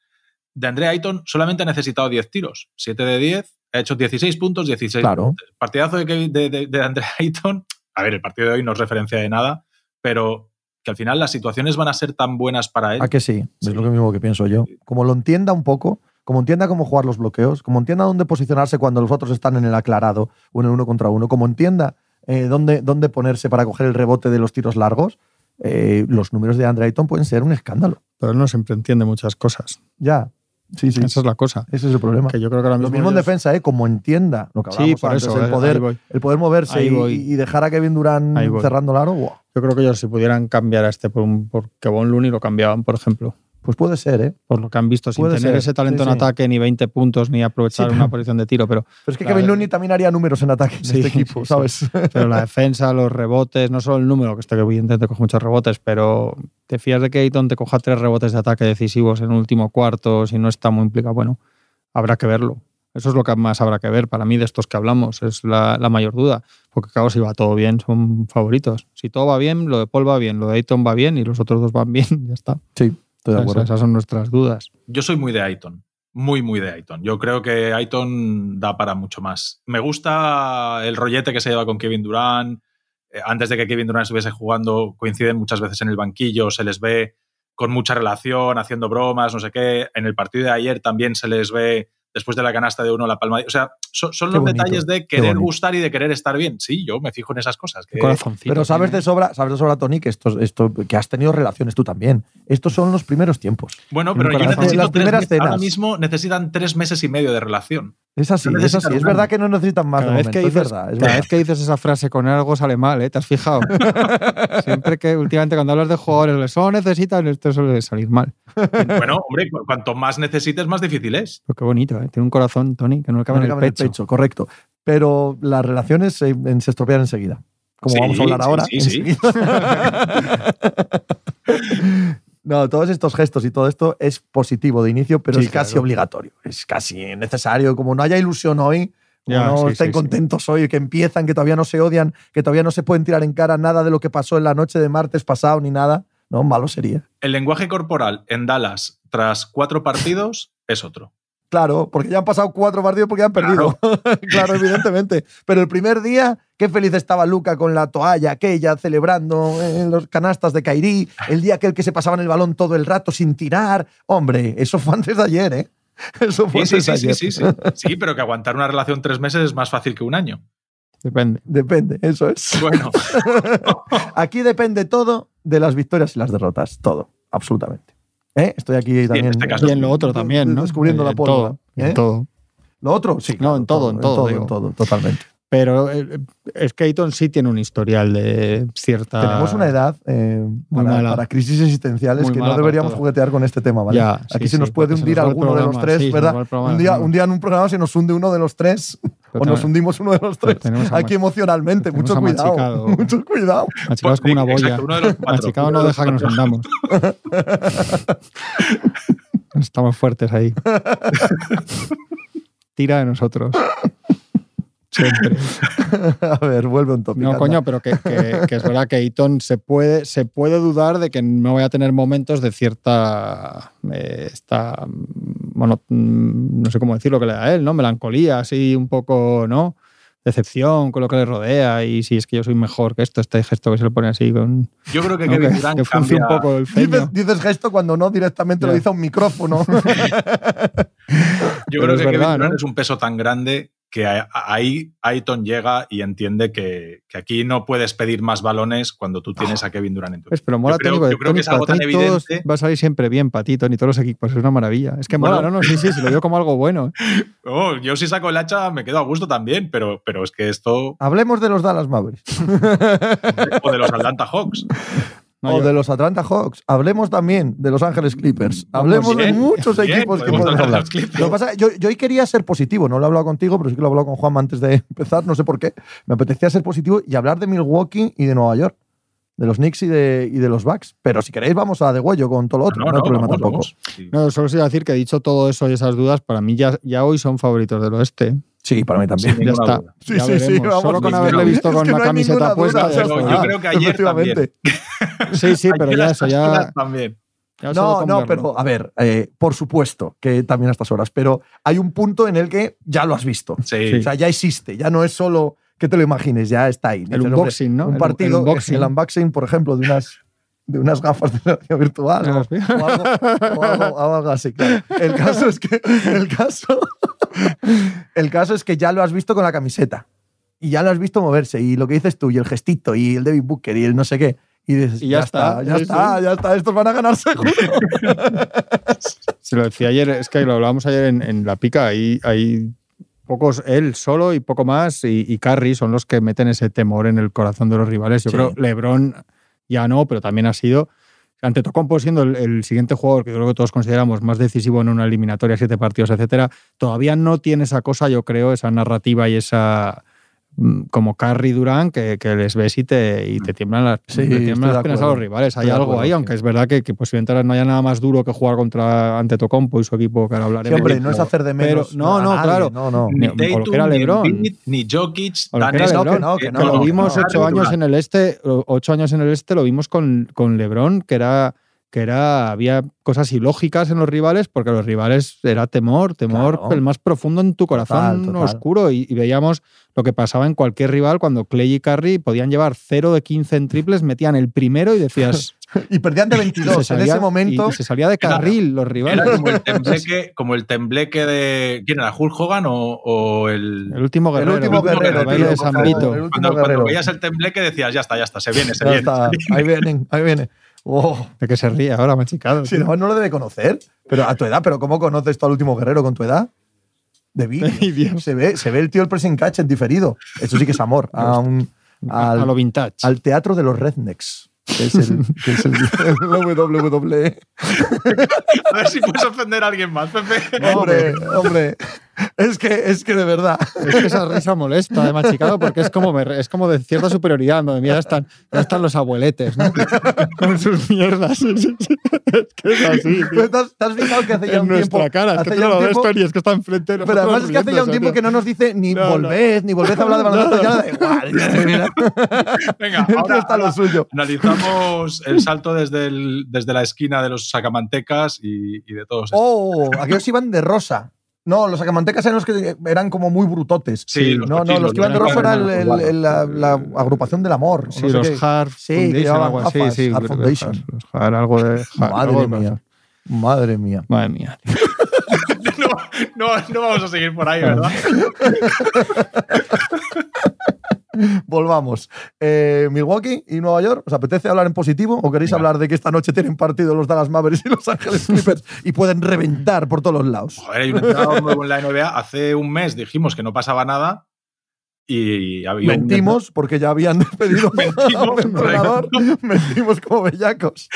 De Andre Ayton solamente ha necesitado 10 tiros, 7 de 10, ha hecho 16 puntos, 16 claro. puntos. Partidazo de, de, de, Andre Ayton, a ver, el partido de hoy no es referencia de nada, pero que al final las situaciones van a ser tan buenas para él. ¿A que sí? Es lo mismo que pienso yo. Como lo entienda un poco, como entienda cómo jugar los bloqueos, como entienda dónde posicionarse cuando los otros están en el aclarado, uno en uno contra uno, como entienda eh, dónde, dónde, ponerse para coger el rebote de los tiros largos, eh, los números de Andre Ayton pueden ser un escándalo. Pero él no siempre entiende muchas cosas. Ya. Sí, sí. Esa es la cosa. Ese es el problema. Que yo creo que lo mismo en defensa, ¿eh? como entienda lo que sí, por eso, el, poder, el poder moverse y, dejar a Kevin Durant cerrando el aro. Yo creo que ellos si pudieran cambiar a este por, un, por Kevon Looney lo cambiaban, por ejemplo. Pues puede ser, ¿eh? Por lo que han visto, sin tener ese talento en ataque, ni 20 puntos, ni aprovechar una posición de tiro. Pero, pero es que Kevin Looney también haría números en ataque en este equipo, ¿sabes? Pero la defensa, los rebotes, no solo el número, que este que evidentemente coge muchos rebotes, pero te fías de que Ayton te coja tres rebotes de ataque decisivos en el último cuarto, si no está muy implicado. Bueno, habrá que verlo. Eso es lo que más habrá que ver para mí de estos que hablamos, es la, mayor duda. Porque claro, si va todo bien, son favoritos. Si todo va bien, lo de Paul va bien, lo de Ayton va bien y los otros dos van bien, ya está. Sí, esas son nuestras dudas. Yo soy muy de Ayton. Muy, muy de Ayton. Yo creo que Ayton da para mucho más. Me gusta el rollete que se lleva con Kevin Durant. Eh, antes de que Kevin Durant estuviese jugando, coinciden muchas veces en el banquillo, se les ve con mucha relación, haciendo bromas, no sé qué. En el partido de ayer también se les ve después de la canasta de uno la palma. O sea, son, los detalles de querer gustar y de querer estar bien. Sí, yo me fijo en esas cosas. Pero sabes de sobra, sabes de sobra, Tony, que esto, esto, que has tenido relaciones tú también. Estos son los primeros tiempos. Bueno, pero yo necesito las primeras cenas. Ahora mismo necesitan tres meses y medio de relación. Es así, es así. Es verdad que no necesitan más cada vez que dices, Cada vez que dices esa frase con algo sale mal, ¿eh? ¿Te has fijado? Siempre que últimamente cuando hablas de jugadores, solo necesitan, esto suele salir mal. bueno, hombre, cuanto más necesites, más difícil es. Pero qué bonito, ¿eh? Tiene un corazón, Tony, que no le cabe, en, el pecho. Correcto. Pero las relaciones se, se estropean enseguida. Como vamos a hablar ahora. Sí, sí, No, todos estos gestos y todo esto es positivo de inicio, pero es casi obligatorio. Es casi necesario. Como no haya ilusión hoy, no estén contentos hoy, que empiezan, que todavía no se odian, que todavía no se pueden tirar en cara nada de lo que pasó en la noche de martes pasado ni nada. No, malo sería. El lenguaje corporal en Dallas tras cuatro partidos es otro. Claro, porque ya han pasado cuatro partidos porque han perdido. Claro, evidentemente. Pero el primer día, qué feliz estaba Luca con la toalla aquella, celebrando en los canastas de Kairi. El día aquel que se pasaban el balón todo el rato sin tirar. Hombre, eso fue antes de ayer, ¿eh? Eso fue sí, antes sí, de ayer. Sí, sí, sí. Sí, pero que aguantar una relación tres meses es más fácil que un año. Depende. Depende, eso es. Bueno. Aquí depende todo de las victorias y las derrotas. Todo, absolutamente. ¿Eh? Estoy aquí también. Este y en lo otro también, ¿no? Descubriendo la pólvora. En ¿eh? todo. ¿Lo otro? Sí. no, en todo, en todo. En todo, totalmente. Pero eh, es que Ayton sí tiene un historial de cierta. Tenemos una edad eh, Muy para, mala. para crisis existenciales Muy que no deberíamos todo. juguetear con este tema, ¿vale? Ya, Aquí sí, se nos sí, puede hundir alguno de los tres, sí, ¿verdad? programa, Un día, sí. un día en un programa se nos hunde uno de los tres o nos hundimos uno de los tres. Aquí emocionalmente, mucho cuidado. Mucho cuidado. Machicado es como una boya. Exacto, uno de los cuatro. Machicado Uno no deja que nos hundamos. Estamos fuertes ahí. Tira de nosotros. Siempre. A ver, vuelve un tópico. No, coño, pero que, que- que es verdad que Eton se puede, se puede dudar de que no voy a tener momentos de cierta. eh, esta, bueno, mm, no sé cómo decirlo que le da a él, ¿no? Melancolía, así un poco, ¿no? Decepción con lo que le rodea y si es que yo soy mejor que esto, este gesto que se le pone así con. Yo creo que ¿no? Kevin que, Durant que un poco el Dices, dices gesto cuando no directamente lo dice a un micrófono. Yo Pero creo que Kevin Durant ¿no? es un peso tan grande que ahí Aiton llega y entiende que, que aquí no puedes pedir más balones cuando tú tienes a Kevin Durant en tu Pues, pero mola Yo creo- Tony, yo creo que es algo tan evidente. va a salir siempre bien para ti, Tony, todos los equipos, es una maravilla. Es que mola, Bueno. no, no, sí, sí, sí, lo veo como algo bueno. Oh, yo si saco el hacha me quedo a gusto también, pero, pero es que esto. Hablemos de los Dallas Mavericks. O de los Atlanta Hawks. No, o yo- de los Atlanta Hawks. Hablemos también de los Ángeles Clippers. Hablemos de muchos bien, equipos que podemos hablar. Lo que pasa, yo, yo hoy quería ser positivo, no lo he hablado contigo, pero sí que lo he hablado con Juan antes de empezar, no sé por qué. Me apetecía ser positivo y hablar de Milwaukee y de Nueva York, de los Knicks y de, y de los Bucks. Pero si queréis, vamos a de huello con todo lo otro, no, hay problema vamos, tampoco. vamos. Sí. No, solo os iba a decir que dicho todo eso y esas dudas, para mí ya, ya hoy son favoritos del oeste. Sí, para mí también. Sin Ya está. Sí, ya sí, sí, vamos, Solo con es que haberle visto es con que una no hay camiseta puesta. ya yo creo que ayer Efectivamente. Sí, sí, pero ya eso ya. También. ya No, no, pero a ver, eh, por supuesto que también a estas horas, pero hay un punto en el que ya lo has visto. Sí. O sea, ya existe, ya no es solo que te lo imagines, ya está ahí. Hombre, unboxing, ¿no? Un El- partido, el unboxing. el unboxing, por ejemplo, de unas, de unas gafas de realidad virtual o, algo, o algo- o algo así. claro. El caso es que el caso, el caso es que ya lo has visto con la camiseta y ya lo has visto moverse y lo que dices tú y el gestito y el David Booker y el no sé qué. Y dices, Y ya ya, está, está, ya eso está, es. ya está, estos van a ganar seguro. Se lo decía ayer, es que lo hablábamos ayer en, en la pica, hay, hay pocos, él solo y poco más, y, y Curry son los que meten ese temor en el corazón de los rivales. Yo Sí. creo LeBron ya no, pero también ha sido, ante Tocompo siendo el, siguiente jugador que creo que todos consideramos más decisivo en una eliminatoria, siete partidos, etcétera, todavía no tiene esa cosa, yo creo, esa narrativa y esa como Curry Durán que, que les ves y te, y te tiemblan las, Sí, te tiemblan estoy de las penas a los rivales. Hay Estoy algo acuerdo, ahí, sí. aunque es verdad que, que posiblemente no haya nada más duro que jugar contra ante Tocompo y su equipo, que ahora Sí, hablaremos. hombre, no es hacer de Pero- menos. no, no, nadie, claro. No, no. Ni- Ni era ni LeBron. Embiid, ni Jokic, lo que no, que no, que vimos ocho años en el este, ocho años en el este lo vimos con, con LeBron, que era que era había cosas ilógicas en los rivales porque los rivales era temor, temor Claro. el más profundo en tu corazón Total, total. oscuro y, y veíamos lo que pasaba en cualquier rival cuando Clay y Curry podían llevar 0 de 15 en triples, metían el primero y decías Y perdían de y 22 se en salía- ese momento. y, y se salía de Era- carril los Era rivales. como el tembleque, como el tembleque de. ¿Quién era? ¿Hulk Hogan o, o el.? El último el guerrero, último guerrero, el baile tío, de San Vito. último Cuando, cuando guerrero. veías el tembleque decías, ya está, ya está, se viene, se Ya viene. está, ahí vienen, ahí viene. Oh, De que se ríe ahora, machicado. si no, no lo debe conocer. Pero a tu edad, ¿pero cómo conoces tú al último guerrero con tu edad? De vídeo. Se ve, se ve el tío el pressing catch en diferido. Eso sí que es amor. A un- a, al, a lo vintage. al teatro de los rednecks. Que es el, que es el, el WWE. A ver si puedes ofender a alguien más, Pepe. Hombre, hombre. Es que, es que de verdad. Es que esa risa molesta de machicado porque es como, me es como de cierta superioridad, donde mira, ya están, ya están los abueletes, ¿no? Con sus mierdas. Sí, sí, sí. Es que es así. tío. ¿Te has, te has fijado que hace ya un nuestra tiempo. cara, hace que ya no un tiempo- es que está enfrente Pero además es que hace ya un tiempo que no nos dice ni No, no. volved, ni volved a hablar de baloncesto, ya da igual. Venga, ahora, está lo suyo. analizamos el salto desde, el- desde la esquina de los sacamantecas y, y de todos. estos. Oh, aquellos iban de rosa. No, los sacamantecas eran los que eran como muy brutotes. Sí, los no, no, los que iban de el- el- eran el- la, la agrupación del amor. Sí, no sé los. Hard Sí, que Foundation, sí. Hard los Foundation. Hard, los Hard, algo de Hard, algo Madre de mía. Madre mía. Madre mía. No, no, no vamos a seguir por ahí, ¿verdad? Volvamos. Eh, Milwaukee y Nueva York, ¿os apetece hablar en positivo o queréis hablar de que esta noche tienen partido los Dallas Mavericks y los Ángeles Clippers y pueden reventar por todos los lados? Joder, hay un entrenador nuevo en la NBA. Hace un mes dijimos que no pasaba nada y había un- Mentimos porque ya habían despedido a Mentimos, un entrenador. Mentimos como bellacos.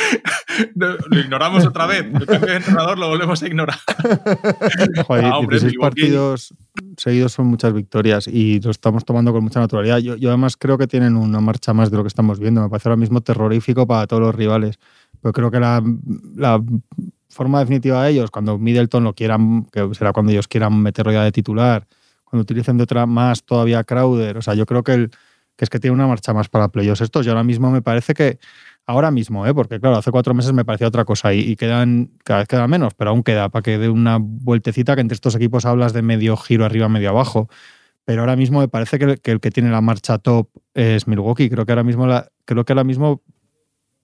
No, Lo ignoramos otra vez. El cambio de entrenador lo volvemos a ignorar. Joder, Ah, hombre, 16 Milwaukee- partidos seguidos son muchas victorias y lo estamos tomando con mucha naturalidad. Yo, yo además creo que tienen una marcha más de lo que estamos viendo. Me parece ahora mismo terrorífico para todos los rivales. Pero creo que la, la forma definitiva de ellos, cuando Middleton lo quieran, que será cuando ellos quieran meterlo ya de titular, cuando utilicen de otra más todavía Crowder, o sea, yo creo que, el, que es que tiene una marcha más para playoffs estos. Y ahora mismo me parece que ahora mismo, ¿eh? porque claro, hace cuatro meses me parecía otra cosa y, y quedan, cada vez quedan menos, pero aún queda para que dé una vueltecita que entre estos equipos hablas de medio giro arriba, medio abajo. Pero ahora mismo me parece que, el- que tiene la marcha top es Milwaukee. Creo que ahora mismo, la, creo que ahora mismo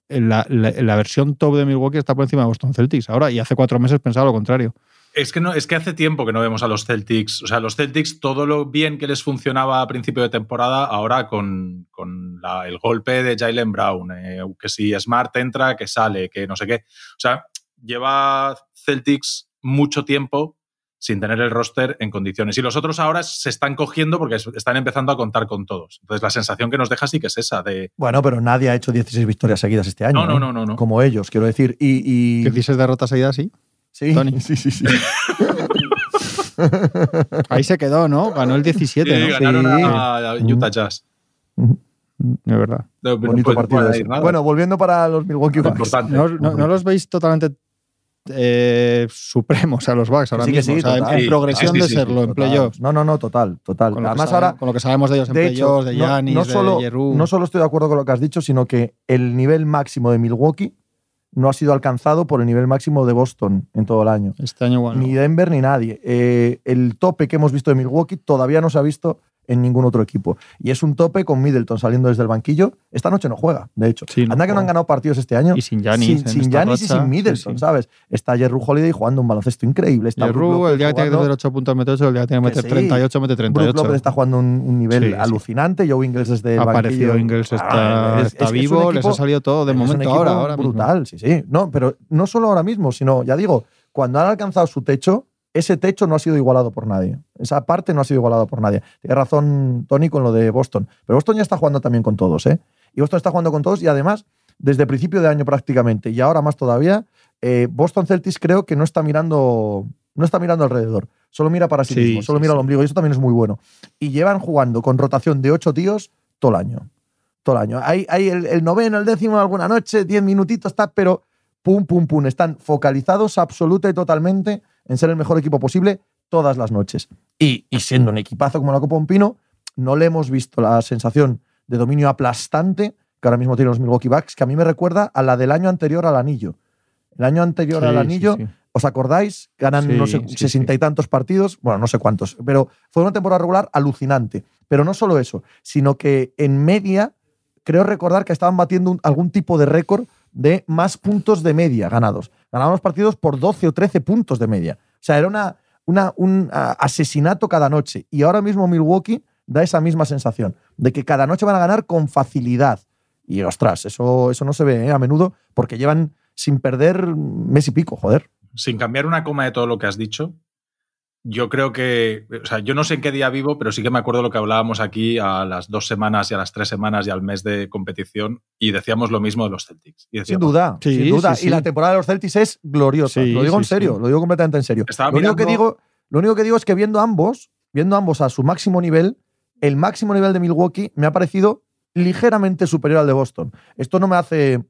la- la versión top de Milwaukee está por encima de Boston Celtics. Ahora, y hace cuatro meses pensaba lo contrario. Es que, no, es que hace tiempo que no vemos a los Celtics. O sea, los Celtics, todo lo bien que les funcionaba a principio de temporada, ahora con, con la- el golpe de Jalen Brown, eh, que si Smart entra, que sale, que no sé qué. O sea, lleva Celtics mucho tiempo sin tener el roster en condiciones. Y los otros ahora se están cogiendo porque están empezando a contar con todos. Entonces, la sensación que nos deja sí que es esa de... Bueno, pero nadie ha hecho 16 victorias seguidas este año. No, no, ¿eh? no, no, no. Como ellos, quiero decir. Y, y- 16 derrotas seguidas, sí. Sí, Tony. sí, sí, sí. Ahí se quedó, ¿no? Ganó el 17, Sí, ¿no? ganaron Sí. a Utah Jazz. De verdad. No, no Bonito puedo- no partido. nada. Bueno, volviendo para los Milwaukee Bucks. ¿No, no- no los veis totalmente eh, supremos a los Bucks ahora Sí mismo? sí, o sea, en- total. en Sí, progresión sí, de serlo, en playoffs. No, no, no, total, total. Con lo, Además, sabe- ahora, con lo que sabemos de ellos en de playoffs, de no- Giannis, no, de solo, Giroud. no solo estoy de acuerdo con lo que has dicho, sino que el nivel máximo de Milwaukee no ha sido alcanzado por el nivel máximo de Boston en todo el año. Este año, bueno. Ni Denver ni nadie. Eh, el tope que hemos visto de Milwaukee todavía no se ha visto en ningún otro equipo. Y es un tope con Middleton saliendo desde el banquillo. Esta noche no juega, de hecho. Sí, no Anda que no han ganado partidos este año. Y sin Giannis. sin, sin Giannis y sin Middleton, Sí, sí. ¿sabes? Está Jerry Holiday jugando un baloncesto increíble. Está Brook López el día que tiene que meter 8 puntos, mete 8, el día que tiene que Que meter sí. 38, mete Brook 38. López está jugando un, un nivel alucinante. Joe Ingles desde el banquillo. Ingles, está, Ah, es- es está que es vivo, les ha salido todo de momento ahora. mismo. brutal, sí, sí. No, pero no solo ahora mismo, sino, ya digo, cuando han alcanzado su techo, ese techo no ha sido igualado por nadie. Esa parte no ha sido igualada por nadie. Tiene razón Tony con lo de Boston. Pero Boston ya está jugando también con todos, ¿eh? Y Boston está jugando con todos y además, desde principio de año prácticamente, y ahora más todavía, eh, Boston Celtics creo que no está mirando. No está mirando alrededor, solo mira para sí, Sí, mismo, solo sí, mira al sí. ombligo y eso también es muy bueno. Y llevan jugando con rotación de ocho tíos todo el año todo el año. Hay, hay el, el noveno, el décimo alguna noche, diez minutitos, está, pero pum, pum, pum. Están focalizados absoluta y totalmente en ser el mejor equipo posible todas las noches. Y, y siendo un equipazo como la Copa Un Pino, no le hemos visto la sensación de dominio aplastante que ahora mismo tienen los Milwaukee Bucks, que a mí me recuerda a la del año anterior al anillo. El año anterior Sí, al anillo, sí. ¿os acordáis? Ganan no sé, sesenta y tantos partidos, bueno, no sé cuántos, pero fue una temporada regular alucinante. Pero no solo eso, sino que en media creo recordar que estaban batiendo un- algún tipo de récord de más puntos de media ganados. Ganaban los partidos por 12 o 13 puntos de media. O sea, era una, una- un asesinato cada noche. Y ahora mismo Milwaukee da esa misma sensación de que cada noche van a ganar con facilidad. Y ostras, eso, eso no se ve ¿eh? a menudo porque llevan sin perder mes y pico, joder. sin cambiar una coma de todo lo que has dicho, yo creo que, o sea, yo no sé en qué día vivo, pero sí que me acuerdo lo que hablábamos aquí a las dos semanas y a las tres semanas y al mes de competición y decíamos lo mismo de los Celtics. Y Sin duda, Sí, sin duda. sí, sí. Y la temporada de los Celtics es gloriosa. Sí, lo digo en serio, sí. lo digo completamente en serio. Estaba Lo único, que digo, lo único que digo es que viendo ambos, viendo ambos a su máximo nivel, el máximo nivel de Milwaukee me ha parecido ligeramente superior al de Boston. Esto no me hace,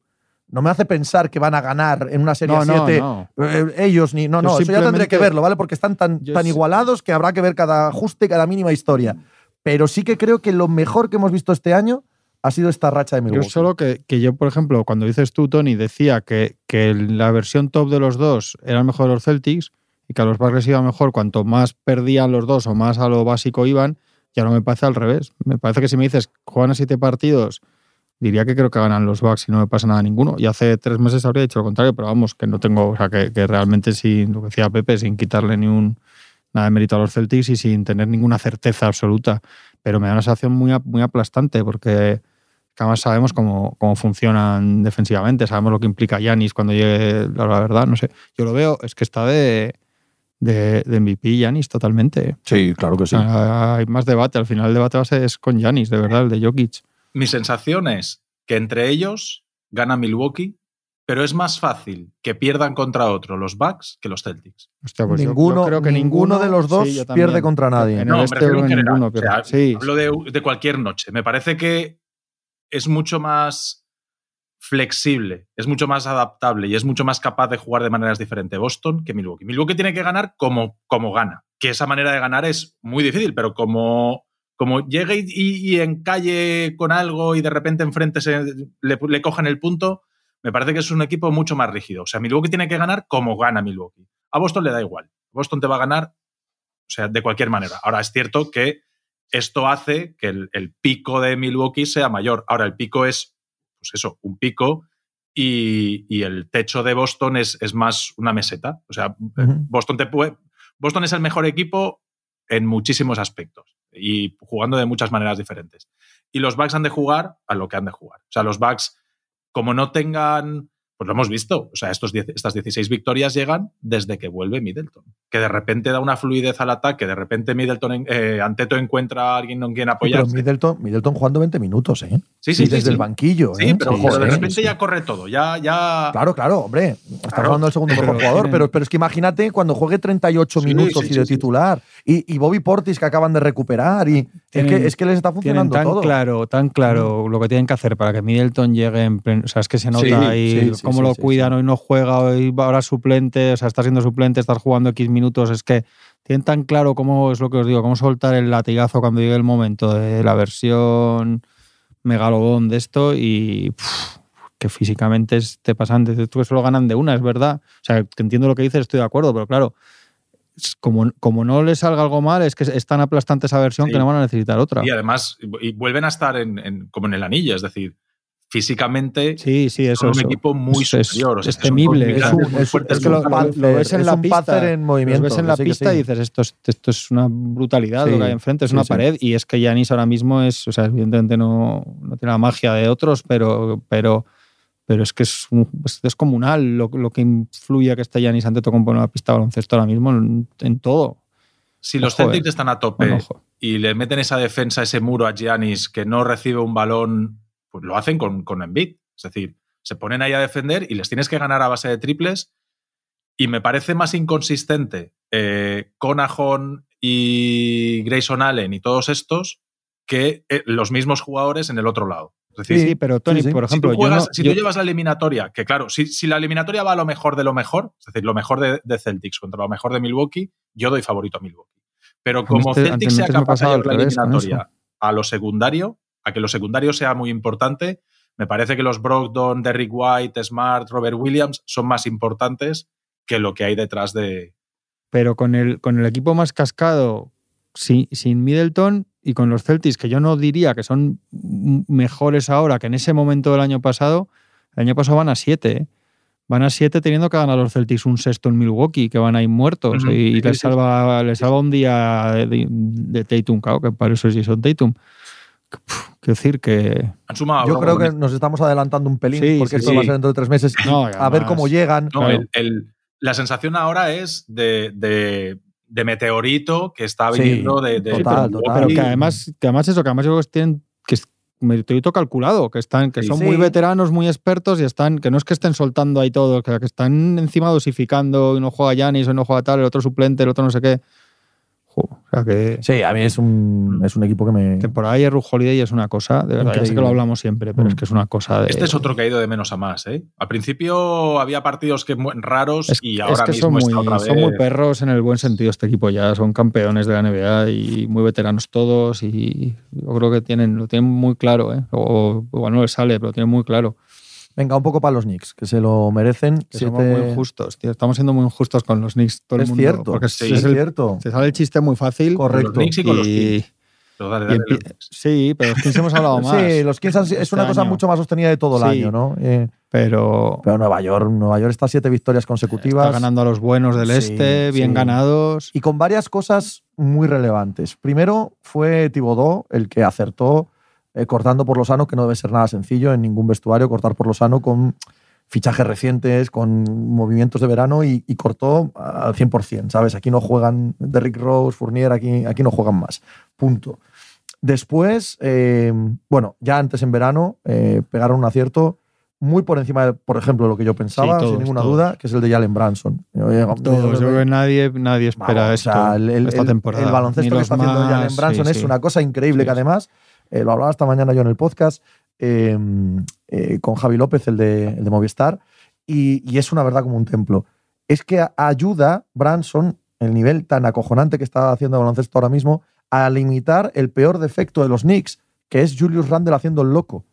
no me hace pensar que van a ganar en una serie No, no, 7 no. eh, ellos ni. No, Yo no, eso ya tendré que verlo, ¿vale? Porque están tan, Yo tan igualados que habrá que ver cada ajuste, cada mínima historia. Pero sí que creo que lo mejor que hemos visto este año ha sido esta racha de Yo Milwaukee. solo que, que yo, por ejemplo, cuando dices tú, Tony, decía que, que la versión top de los dos era mejor de los Celtics y que a los les iba mejor cuanto más perdían los dos o más a lo básico iban, ya no me parece al revés. Me parece que si me dices juegan a siete partidos, diría que creo que ganan los Bucks y no me pasa nada ninguno. Y hace tres meses habría dicho lo contrario, pero vamos, que no tengo, o sea, que, que realmente sin, lo que decía Pepe, sin quitarle ni un nada de mérito a los Celtics y sin tener ninguna certeza absoluta. Pero me da una sensación muy, muy aplastante porque que además sabemos cómo, cómo funcionan defensivamente, sabemos lo que implica Yanis cuando llegue la, la verdad, no sé. Yo lo veo, es que está de, de, de MVP Yanis totalmente. Sí, claro que sí. Hay más debate. Al final el debate va a ser es con Yanis, de verdad, el de Jokic. Mi sensación es que entre ellos gana Milwaukee, pero es más fácil que pierdan contra otro los Bucks que los Celtics. Hostia, pues yo ninguno, creo que ninguno de los dos sí, pierde contra nadie. En No, el me este refiero en general. ninguno O pierde. sea, sí, Hablo de, de cualquier noche. Me parece que es mucho más flexible, es mucho más adaptable y es mucho más capaz de jugar de maneras diferentes Boston que Milwaukee. Milwaukee tiene que ganar como, como gana, que esa manera de ganar es muy difícil, pero como, como llegue y, y- encalle con algo y de repente enfrente se, le, le cojan el punto, me parece que es un equipo mucho más rígido. O sea, Milwaukee tiene que ganar como gana Milwaukee. A Boston le da igual. Boston te va a ganar, o sea, de cualquier manera. Ahora es cierto que esto hace que el, el pico de Milwaukee sea mayor. Ahora el pico es, pues eso, un pico y, y el techo de Boston es, es más una meseta. O sea. Boston, te puede, Boston es el mejor equipo en muchísimos aspectos y jugando de muchas maneras diferentes. Y los Bucks han de jugar a lo que han de jugar. O sea, los Bucks, como no tengan, pues lo hemos visto, o sea, estos 10 estas 16 victorias llegan desde que vuelve Middleton, que de repente da una fluidez al ataque, de repente Middleton, eh, Anteto encuentra a alguien con quien Sí, pero apoyarse. Middleton, Middleton jugando 20 minutos, ¿eh? Sí, Y sí, sí, desde sí. el banquillo, Sí, ¿eh? pero, Sí, pero de repente sí. ya corre todo, ya, ya... Claro, claro, hombre. Estás Claro. hablando del segundo mejor jugador, pero, pero es que imagínate cuando juegue 38 Sí, minutos sí, y de sí, sí. titular. Y, y Bobby Portis que acaban de recuperar. Y es, que, es que les está funcionando tan todo. claro, tan claro lo que tienen que hacer para que Middleton llegue en pleno. O sea, es que se nota Sí, ahí sí, sí, cómo sí, lo sí, cuidan. sí. Hoy no juega, hoy va ahora suplente. O sea, está siendo suplente, está jugando X minutos. Es que tienen tan claro cómo es lo que os digo, cómo soltar el latigazo cuando llegue el momento de la versión megalodón de esto y. pff, que físicamente es- te pasan, dices tú que solo ganan de una, es verdad. O sea, que entiendo lo que dices, estoy de acuerdo, pero claro, como, como no le salga algo mal, es que es tan aplastante esa versión Sí. que no van a necesitar otra. Y además, y vuelven a estar en, en- como en el anillo, es decir, físicamente Sí, sí, eso son un eso. equipo muy Es- es- superior. o sea, es temible, es es- es que lo, lo- lo ves en es la un pista. En movimiento, Los ves en la sí, pista sí. y dices, esto es, esto es una brutalidad lo que hay enfrente, es sí, una sí. pared. Y es que Yanis ahora mismo es, o sea, evidentemente no, no tiene la magia de otros, pero, pero, pero es que es, un- es descomunal lo, lo que influye a que esté Yanis ante todo en la pista de baloncesto ahora mismo en, en todo. Si los eh. Celtics están a tope y le meten esa defensa, ese muro a Giannis que no recibe un balón, pues lo hacen con, con Embiid. Es decir, se ponen ahí a defender y les tienes que ganar a base de triples. Y me parece más inconsistente eh, y Grayson Allen y todos estos que eh, los mismos jugadores en el otro lado. Es decir, Sí, pero Tony, sí, sí. por ejemplo, si tú, yo juegas- no- si yo- tú llevas la eliminatoria, que claro, si, si la eliminatoria va a lo mejor de lo mejor, es decir, lo mejor de, de Celtics contra lo mejor de Milwaukee, yo doy favorito a Milwaukee. Pero como este- Celtics sea capaz de llevar la eliminatoria a lo secundario, a que lo secundario sea muy importante, me parece que los Brogdon, Derrick White, Smart, Robert Williams son más importantes que lo que hay detrás de. pero con el, con el equipo más cascado, sin, sin Middleton y con los Celtics, que yo no diría que son mejores ahora que en ese momento del año pasado, el año pasado van a siete. Van a siete teniendo que ganar los Celtics un sexto en Milwaukee, que van ahí muertos. Y, les, salva, les salva un día de, de Tatum, claro, que para eso sí son Tatum. Quiero decir que. Han sumado. Yo creo que nos estamos adelantando un pelín, Sí, porque sí, esto sí. va a ser dentro de tres meses. No, a ver cómo llegan. No, Claro. el- el- la sensación ahora es de, de- de meteorito que está Sí, viniendo de, de- total, total. Pero que además, que además eso, que además yo creo que tienen que es meteorito calculado, que están, que Sí, son sí. muy veteranos, muy expertos y están, que no es que estén soltando ahí todo, que, que están encima dosificando y no juega Yanis o no juega tal, el otro suplente, el otro no sé qué. O sea que, Sí, a mí es un, es un equipo que me. que por ahí Ru Holiday es una cosa, de verdad, ya sé que lo hablamos siempre, pero Mm. es que es una cosa de. Este es otro que ha ido de menos a más. ¿eh? Al principio había partidos que raros Es, y es ahora que mismo son muy, está otra vez. son muy perros en el buen sentido este equipo ya, son campeones de la NBA y muy veteranos todos y yo creo que tienen, lo tienen muy claro, ¿eh? o igual no les sale, pero lo tienen muy claro. Venga, un poco para los Knicks, que se lo merecen. Que Siete- somos muy injustos, tío. Estamos siendo muy injustos con los Knicks, todo el Es mundo. cierto, Porque Sí, es el- cierto. se sale el chiste muy fácil. Con Correcto. los Knicks y con los y- Kings. Pero dale, dale, Knicks. sí, pero los Kings hemos hablado más. Sí, los Kings han- es este una cosa año. mucho más sostenida de todo el Sí. año, ¿no? Eh, Pero pero Nueva York, Nueva York está siete victorias consecutivas. está ganando a los buenos del Sí, este, bien sí. ganados. Y con varias cosas muy relevantes. Primero fue Tibodó el que acertó eh, cortando por lo sano, que no debe ser nada sencillo en ningún vestuario, cortar por lo sano con fichajes recientes, con movimientos de verano y, y cortó al 100%, ¿sabes? Aquí no juegan Derrick Rose, Fournier, aquí, aquí no juegan más. Punto. Después, eh, bueno, ya antes en verano eh, pegaron un acierto muy por encima de, por ejemplo, lo que yo pensaba, Sí, todos, sin ninguna todos. duda, que es el de Jalen Branson. Yo- yo- Todos, yo creo que nadie, nadie espera Vamos, esto o sea, el, el- esta temporada. el baloncesto que está haciendo Jalen Branson sí, es sí. una cosa increíble que además, eh, lo hablaba esta mañana yo en el podcast eh, eh, con Javi López, el de, Movistar, y, es una verdad como un templo. Es que ayuda Branson, el nivel tan acojonante que está haciendo el baloncesto ahora mismo, a limitar el peor defecto de los Knicks, que es Julius Randle haciendo el loco.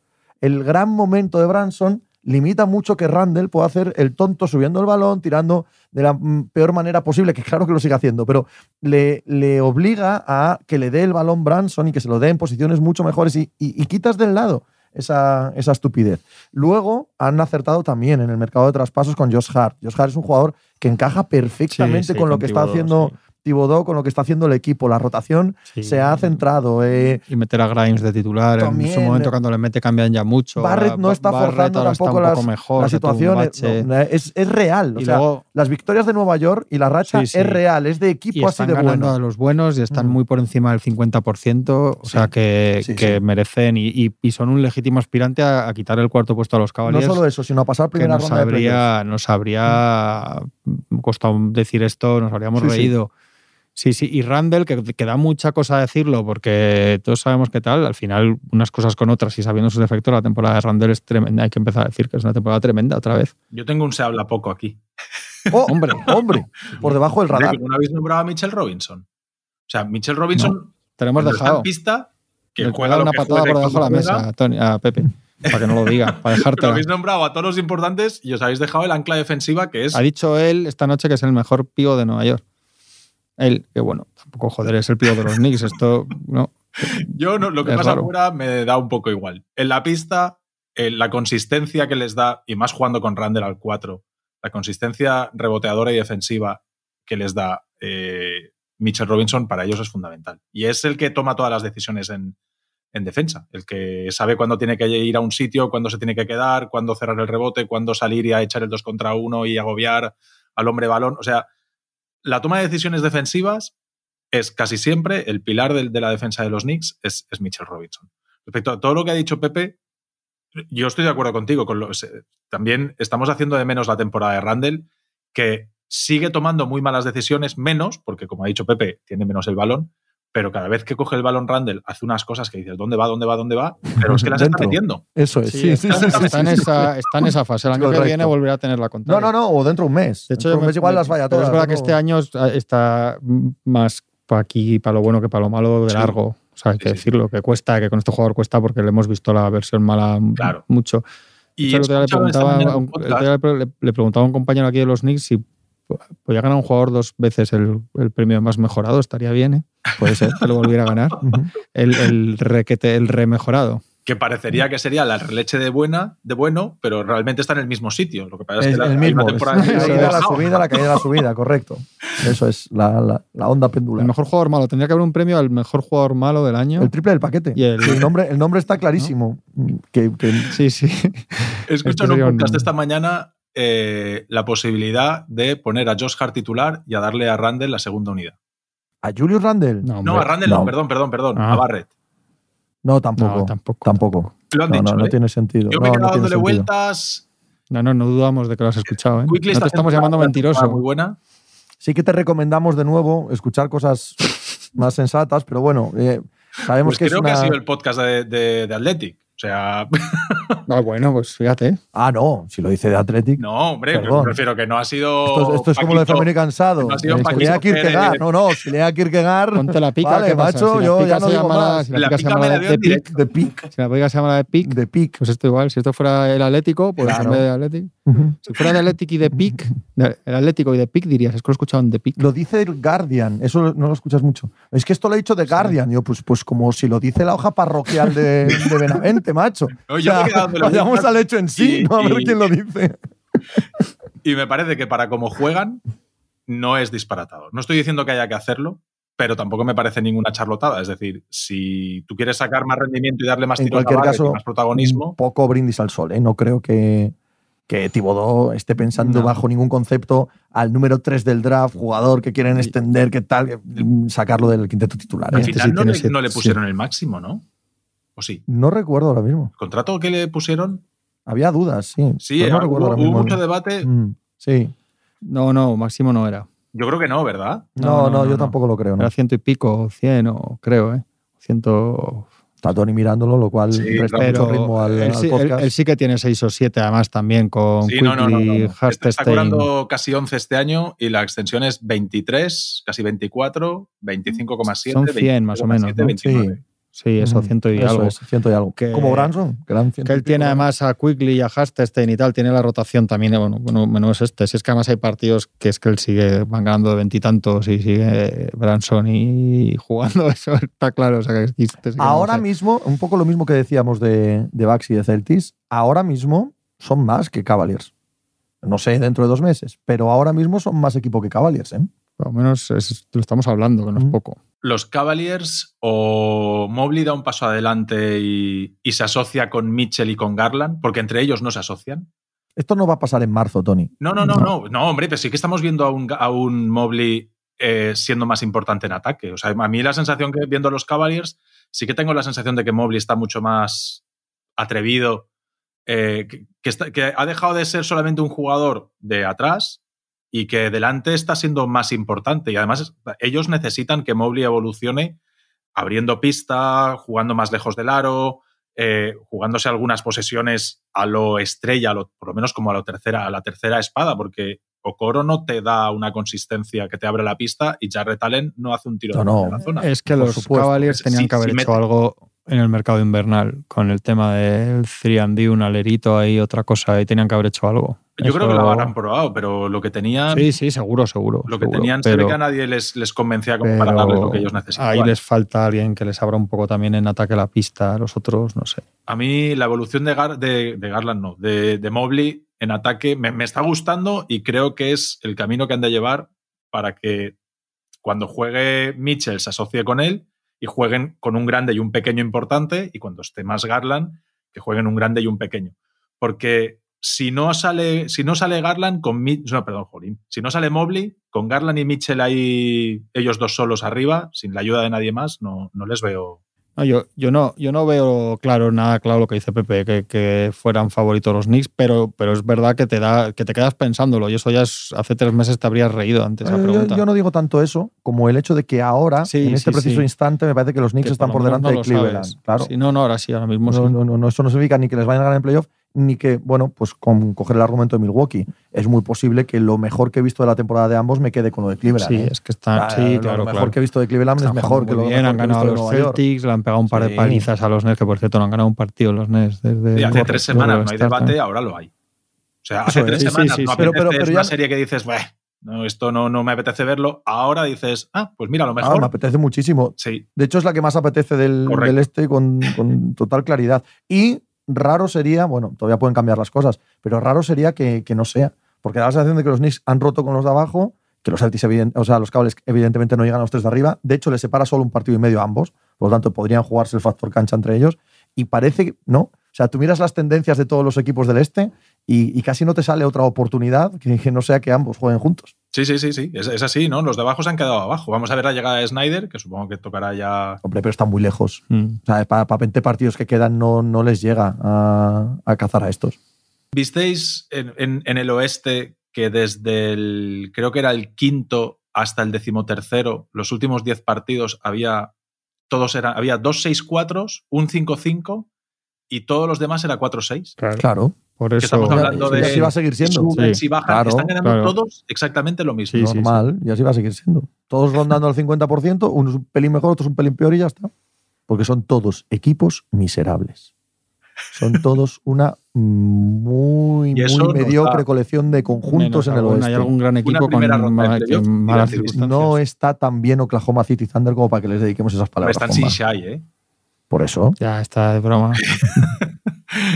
El gran momento de Branson limita mucho que Randle pueda hacer el tonto subiendo el balón, tirando de la mm, peor manera posible, que claro que lo sigue haciendo, pero le, le obliga a que le dé el balón Branson y que se lo dé en posiciones mucho mejores y, y- y quitas del lado esa, esa estupidez. Luego han acertado también en el mercado de traspasos con Josh Hart. Josh Hart es un jugador que encaja perfectamente Sí, sí, con lo que está haciendo sí. Thibodeau, con lo que está haciendo el equipo. La rotación Sí. se ha centrado. eh, Y meter a Grimes de titular. También, en su momento, eh, cuando le mete, cambian ya mucho. Barrett no está Barrett forzando está tampoco un las, mejor, situaciones. bache. No, es, es real. O Y sea, luego- las victorias de Nueva York y la racha Sí, sí. es real, es de equipo y así están de ganando bueno. a los buenos y están Mm. muy por encima del 50%, o sea que, que merecen y, y- y son un legítimo aspirante a, a quitar el cuarto puesto a los No Cavaliers. solo eso, sino a pasar que primera nos ronda de habría, nos habría costado decir esto, nos habríamos reído. Sí, sí, y Randall, que, que da mucha cosa decirlo, porque todos sabemos qué tal, al final unas cosas con otras y sabiendo sus defectos, la temporada de Randall es tremenda. Hay que empezar a decir que es una temporada tremenda otra vez. Yo tengo un se habla poco aquí. ¡Oh, Hombre. hombre! Por debajo del radar. ¿No habéis nombrado a Mitchell Robinson? O sea, Mitchell Robinson Te lo hemos cuando está dejado. en pista, que Le juega una que patada por debajo de la mesa juega, a, Tony- a Pepe, para que no lo diga, para Pero dejártela. habéis nombrado a todos los importantes y os habéis dejado el ancla defensiva que es Ha dicho él esta noche que es el mejor pío de Nueva York. Él, que bueno, tampoco joder, es el pío de los Knicks. Esto, no. Yo no, lo que Es pasa raro. fuera me da un poco igual. En la pista, eh, la consistencia que les da, y más jugando con Randall al 4, la consistencia reboteadora y defensiva que les da eh, Mitchell Robinson para ellos es fundamental. Y es el que toma todas las decisiones en, en defensa, el que sabe cuándo tiene que ir a un sitio, cuándo se tiene que quedar, cuándo cerrar el rebote, cuándo salir y a echar el 2 contra 1 y agobiar al hombre balón. O sea, la toma de decisiones defensivas es casi siempre el pilar de, la defensa de los Knicks es, es Mitchell Robinson. Respecto a todo lo que ha dicho Pepe, yo estoy de acuerdo contigo. Con también estamos haciendo de menos la temporada de Randall, que sigue tomando muy malas decisiones, menos, porque como ha dicho Pepe, tiene menos el balón, pero cada vez que coge el balón Randall hace unas cosas que dices, ¿dónde va, dónde va, dónde va? Pero es que las está metiendo. Eso es. Sí, sí, está, sí, sí, está en sí, sí. esa, está en esa fase. El año Correcto. que viene volverá a tener la No, contraria. no, no, o dentro de un mes. De hecho, dentro un me- mes igual me- las vaya todas. es verdad ¿no? que este año está más para aquí, para lo bueno que para lo malo de Sí. largo. O sea, hay Sí, que sí. decirlo, que cuesta, que con este jugador cuesta porque le hemos visto la versión mala Claro. mucho. Y le preguntaba, le preguntaba a un compañero aquí de los Knicks si podía ganar un jugador dos veces el, el premio más mejorado, estaría bien, ¿eh? Puede ser que lo volviera a ganar. El, el requete, el remejorado. que parecería que sería la leche de buena, de bueno, pero realmente está en el mismo sitio. Lo que pasa es, Es que la, el mismo. es la caída, la bajado. subida, la caída, la subida, correcto. Eso es la, la- la onda pendular. El mejor jugador malo. Tendría que haber un premio al mejor jugador malo del año. El triple del paquete. Y el- Sí, el nombre, el nombre está clarísimo. Que, que- Sí, sí. He escuchado Este en un- podcast esta mañana eh, la posibilidad de poner a Josh Hart titular y a darle a Randall la segunda unidad. ¿A Julius Randle? No, No, No, a. Randall no, no. perdón, perdón, perdón, Ah. a Barrett. tampoco. No, tampoco. Tampoco. Lo han No, dicho, no, no ¿eh? tiene sentido. Yo No, me he no quedado dándole sentido. vueltas. No, no, no dudamos de que lo has escuchado. ¿eh? No te estamos llamando mentiroso. Muy buena. Sí que te recomendamos de nuevo escuchar cosas más sensatas, pero bueno, eh, sabemos Pues que es creo una... que ha sido el podcast de, de, de Athletic. O sea, Ah, bueno, pues fíjate. Ah, no, si lo dice de Athletic. no, hombre, Perdón. me refiero que no ha sido. Esto, esto es como lo de. Fermín Cansado. no ha sido Eh, si Paquito lea Kierkegaard. No, no, si lea Kierkegaard. Ponte la pica. Vale, macho, Si la yo pica ya no se digo más. Si la, La pica se pica llama me la la dio de pic. De pic. si la pica se llama la de pic, De pic. pues esto igual. Si esto fuera el Atlético, pues Claro. en vez de Atlético. Si fuera de Atlético y de pic, el Atlético y de pic dirías, es que lo he escuchado en de pic. Lo dice el Guardian, eso no lo escuchas mucho. Es que esto lo ha dicho The Guardian. Yo, pues, pues como si lo dice la hoja parroquial de, de Benavente, macho. No, yo vayamos al hecho en sí, y- no a ver y- quién lo dice. Y me parece que para cómo juegan, no es disparatado. No estoy diciendo que haya que hacerlo, pero tampoco me parece ninguna charlotada. Es decir, si tú quieres sacar más rendimiento y darle más En cualquier caso, y más protagonismo, Un poco brindis al sol, ¿eh? No creo que, que Tibodó esté pensando No. bajo ningún concepto al número 3 del draft, jugador que quieren extender, que tal, mm, sacarlo del quinteto titular. Al ¿eh? Este final sí no, le, siete, no le sí. pusieron el máximo, ¿no? ¿O sí? No recuerdo ahora mismo. ¿El contrato que le pusieron? Había dudas, sí. Sí, no hubo, recuerdo ahora hubo mismo. mucho debate. Mm, sí. No, no, máximo no era. Yo creo que no, ¿verdad? No, No, no, no, yo no. tampoco lo creo. ¿no? Era ciento y pico, cien o creo, ¿eh? Ciento. Está Tony mirándolo, lo cual Sí, resta mucho ritmo al, él, al sí, él- podcast. él sí que tiene seis o siete, además, también con Sí, Quickly, no, no, no. Está, está cobrando casi 11 este año y la extensión es 23, casi 24, 25,7. Son 100 más o menos, 25,7, ¿no? 29. Sí, eso, ciento y eso algo. es, ciento y algo. Que- Como Branson, que él tiene además a Quickly y a Hartenstein y tal, tiene la rotación también, eh, bueno, bueno, menos este. Si es que además hay partidos que es que él sigue, van ganando de veintitantos y, sigue Branson y jugando, eso está claro. O sea, que Ahora mismo, un poco lo mismo que decíamos de, de Bucks y de Celtics, ahora mismo son más que Cavaliers. No sé dentro de dos meses, pero ahora mismo son más equipo que Cavaliers. ¿eh? Por lo menos es- lo estamos hablando, que no es Mm. poco. Los Cavaliers o Mobley da un paso adelante y, y se asocia con Mitchell y con Garland, porque entre ellos no se asocian. Esto no va a pasar en marzo, Tony. No, no, no, no, no, hombre, pero sí que estamos viendo a un, a un Mobley eh, siendo más importante en ataque. O sea, a mí la sensación que viendo a los Cavaliers, sí que tengo la sensación de que Mobley está mucho más atrevido, eh, que, que está- que ha dejado de ser solamente un jugador de atrás y que delante está siendo más importante. Y además ellos necesitan que Mobley evolucione abriendo pista, jugando más lejos del aro, eh, jugándose algunas posesiones a lo estrella, a lo- por lo menos como a, lo tercera, a la tercera espada, porque Okoro no te da una consistencia que te abre la pista y Jarrett Allen no hace un tiro No, de no. la zona. Es que Por los supuesto. Cavaliers Sí, tenían que haber sí hecho mete. algo en el mercado invernal con el tema del 3D, un alerito ahí, otra cosa, y tenían que haber hecho algo. Yo creo que lo habrán probado, pero lo que tenían, Sí, sí, seguro, seguro. lo que seguro, tenían se ve que a nadie les, les convencía como para darles lo que ellos necesitan. Ahí les falta alguien que les abra un poco también en ataque la pista, los otros, no sé. A mí la evolución de, Gar- de, de Garland, no, de, de Mobley en ataque me, me está gustando y creo que es el camino que han de llevar para que cuando juegue Mitchell se asocie con él y jueguen con un grande y un pequeño importante y cuando esté más Garland que jueguen un grande y un pequeño. Porque si no sale, si no sale Garland con Mitchell, no, perdón, Jolín, si no sale Mobley, con Garland y Mitchell ahí ellos dos solos arriba, sin la ayuda de nadie más, no, no les veo. No, yo, yo, no, yo no veo claro, nada claro lo que dice Pepe, que, que fueran favoritos los Knicks, pero, pero es verdad que te da, que te quedas pensándolo, y eso ya es, hace tres meses te habrías reído ante esa Eh, yo, pregunta. yo no digo tanto eso como el hecho de que ahora, Sí, en este sí, preciso sí. instante, me parece que los Knicks Que están por delante no de Cleveland. Claro. Sí, no, no, ahora sí, ahora mismo No, sí. no, no, no, eso no significa ni que les vayan a ganar en playoff, ni que, bueno, pues con coger el argumento de Milwaukee. Es muy posible que lo mejor que he visto de la temporada de ambos me quede con lo de Cleveland. Sí, ¿eh? es que están, Ah, sí, lo claro, mejor claro. que he visto de Cleveland es Están mejor que lo bien, mejor han que he ganado visto a de los Nueva York. Celtics, le han pegado un par Sí. de palizas a los Nets, que por cierto no han ganado un partido los Nets desde Y hace tres semanas no hay debate, ¿eh? ahora lo hay. O sea, hace es. tres Sí, sí, semanas sí, no sí. Pero- apetece, pero- pero es ya- una serie que dices, "Bueh, no, esto no, no me apetece verlo. Ahora dices, ah, pues mira, a lo Ah, mejor. me apetece muchísimo. sí, De hecho, es la que más apetece del, este con, con total claridad. Y raro sería, bueno, todavía pueden cambiar las cosas, pero raro sería que, que no sea. Porque da la sensación de que los Knicks han roto con los de abajo, que los Celtics, o sea, los cables evidentemente no llegan a los tres de arriba. De hecho, les separa solo un partido y medio a ambos. Por lo tanto, podrían jugarse el factor cancha entre ellos. Y parece que, ¿no? O sea, tú miras las tendencias de todos los equipos del este y, y casi no te sale otra oportunidad que, que no sea que ambos jueguen juntos. sí, sí, sí, sí. Es, es así, ¿no? Los de abajo se han quedado abajo. Vamos a ver la llegada de Snyder, que supongo que tocará ya. Hombre, pero están muy lejos. Mm. O sea, para, 20 partidos que quedan no, no les llega a, a cazar a estos. ¿Visteis en, en- en el oeste que desde el, creo que era el quinto hasta el decimotercero, los últimos 10 partidos había, todos eran, había dos 6-4, un 5-5 y todos los demás era 4-6? Claro. Claro. Por eso. estamos hablando y de así va a seguir siendo. suben Sí, y bajan, claro, están ganando claro. todos exactamente lo mismo. Sí, sí, normal, y así va a seguir siendo. Todos rondando al 50%, unos un pelín mejor, otros un pelín peor y ya está. Porque son todos equipos miserables. Son todos una muy, Y muy mediocre colección de conjuntos en el oeste. Hay algún gran equipo con ma- que y malas. No está tan bien Oklahoma City Thunder como para que les dediquemos esas Pero palabras. están sin shy, ¿eh? Por eso. Ya está de broma.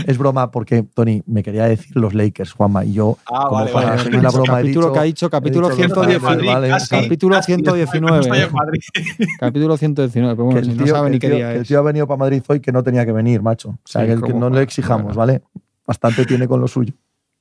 Es broma porque, Tony, me quería decir los Lakers, Juanma, y yo, Ah, como vale, para vale. broma, he capítulo dicho- que ha dicho, capítulo he dicho los 119. Madrid, vale, casi, capítulo casi, 119, no estoy eh. Capítulo 119, pero que el tío, no sabe que ni el qué tío- día que el es. tío ha venido para Madrid hoy que no tenía que venir, macho. O sea, Sí, que, el que como no le exijamos. ¿vale? Bastante tiene con lo suyo.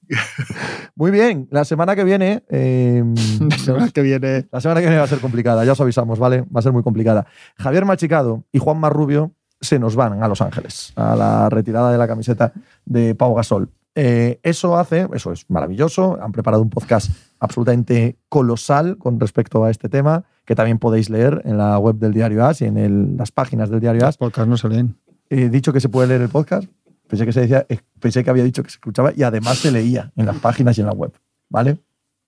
Muy bien, la semana que viene. eh, La semana que viene. la semana que viene va a ser complicada, ya os avisamos, ¿vale? Va a ser muy complicada. Javier Machicado y Juan Marrubio se nos van a Los Ángeles, a la retirada de la camiseta de Pau Gasol. Eh, eso hace, eso es maravilloso. Han preparado un podcast absolutamente colosal con respecto a este tema, que también podéis leer en la web del Diario As y en el- las páginas del Diario Los As. podcasts no se leen. He dicho que se puede leer el podcast. Pensé que se decía, eh, pensé que había dicho que se escuchaba y además se leía en las páginas y en la web. ¿Vale?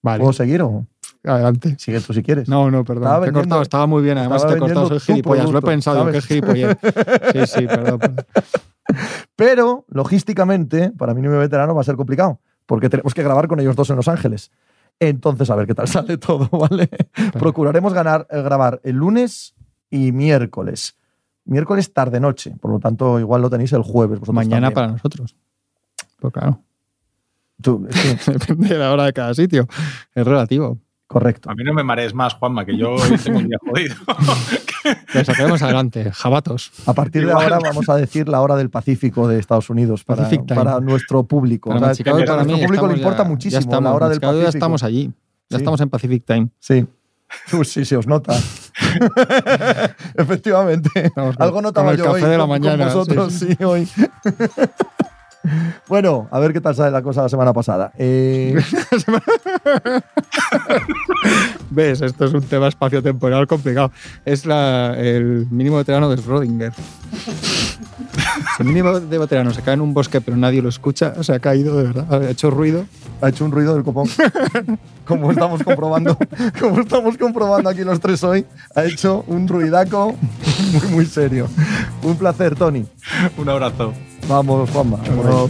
Vale, ¿Puedo seguir o adelante. sigue tú si quieres? No, no, perdón. Estaba te he cortado, estaba muy bien. Además, te he cortado, soy gilipollas. Lo he producto, pensado, ¿sabes? que es gilipollas. Sí, sí, perdón. perdón. Pero, logísticamente, para mí, nuevo veterano va a ser complicado, porque tenemos que grabar con ellos dos en Los Ángeles. Entonces, a ver qué tal sale todo, ¿vale? Procuraremos ganar, eh, grabar el lunes y miércoles. Miércoles tarde-noche, por lo tanto, igual lo tenéis el jueves. Mañana también. para nosotros. Pues claro, Tú, depende de la hora de cada sitio. Es relativo. Correcto. A mí no me marees más, Juanma, que yo tengo un día jodido. Lo sacaremos adelante. Jabatos. A partir de ahora vamos a decir la hora del Pacífico de Estados Unidos para, para nuestro público. Para O sea, nuestro público le importa ya- muchísimo ya estamos, la hora del Pacífico. Ya estamos allí. Ya Sí. estamos en Pacific Time. Sí. Uy, sí, se os nota. Efectivamente. Estamos Algo notaba con el yo café hoy de la con- con mañana, vosotros, sí, sí, hoy. Bueno, a ver qué tal sale la cosa la semana pasada. Eh, ¿Ves? Esto es un tema espacio-temporal complicado. Es la- el mínimo veterano de Schrödinger. Si el mínimo de veterano se cae en un bosque pero nadie lo escucha, se ha caído de verdad, ha hecho ruido. ha hecho un ruido del copón. como estamos comprobando, como estamos comprobando aquí los tres hoy, ha hecho un ruidaco muy, muy serio. Un placer, Tony. un abrazo. Vamos, Juanma. por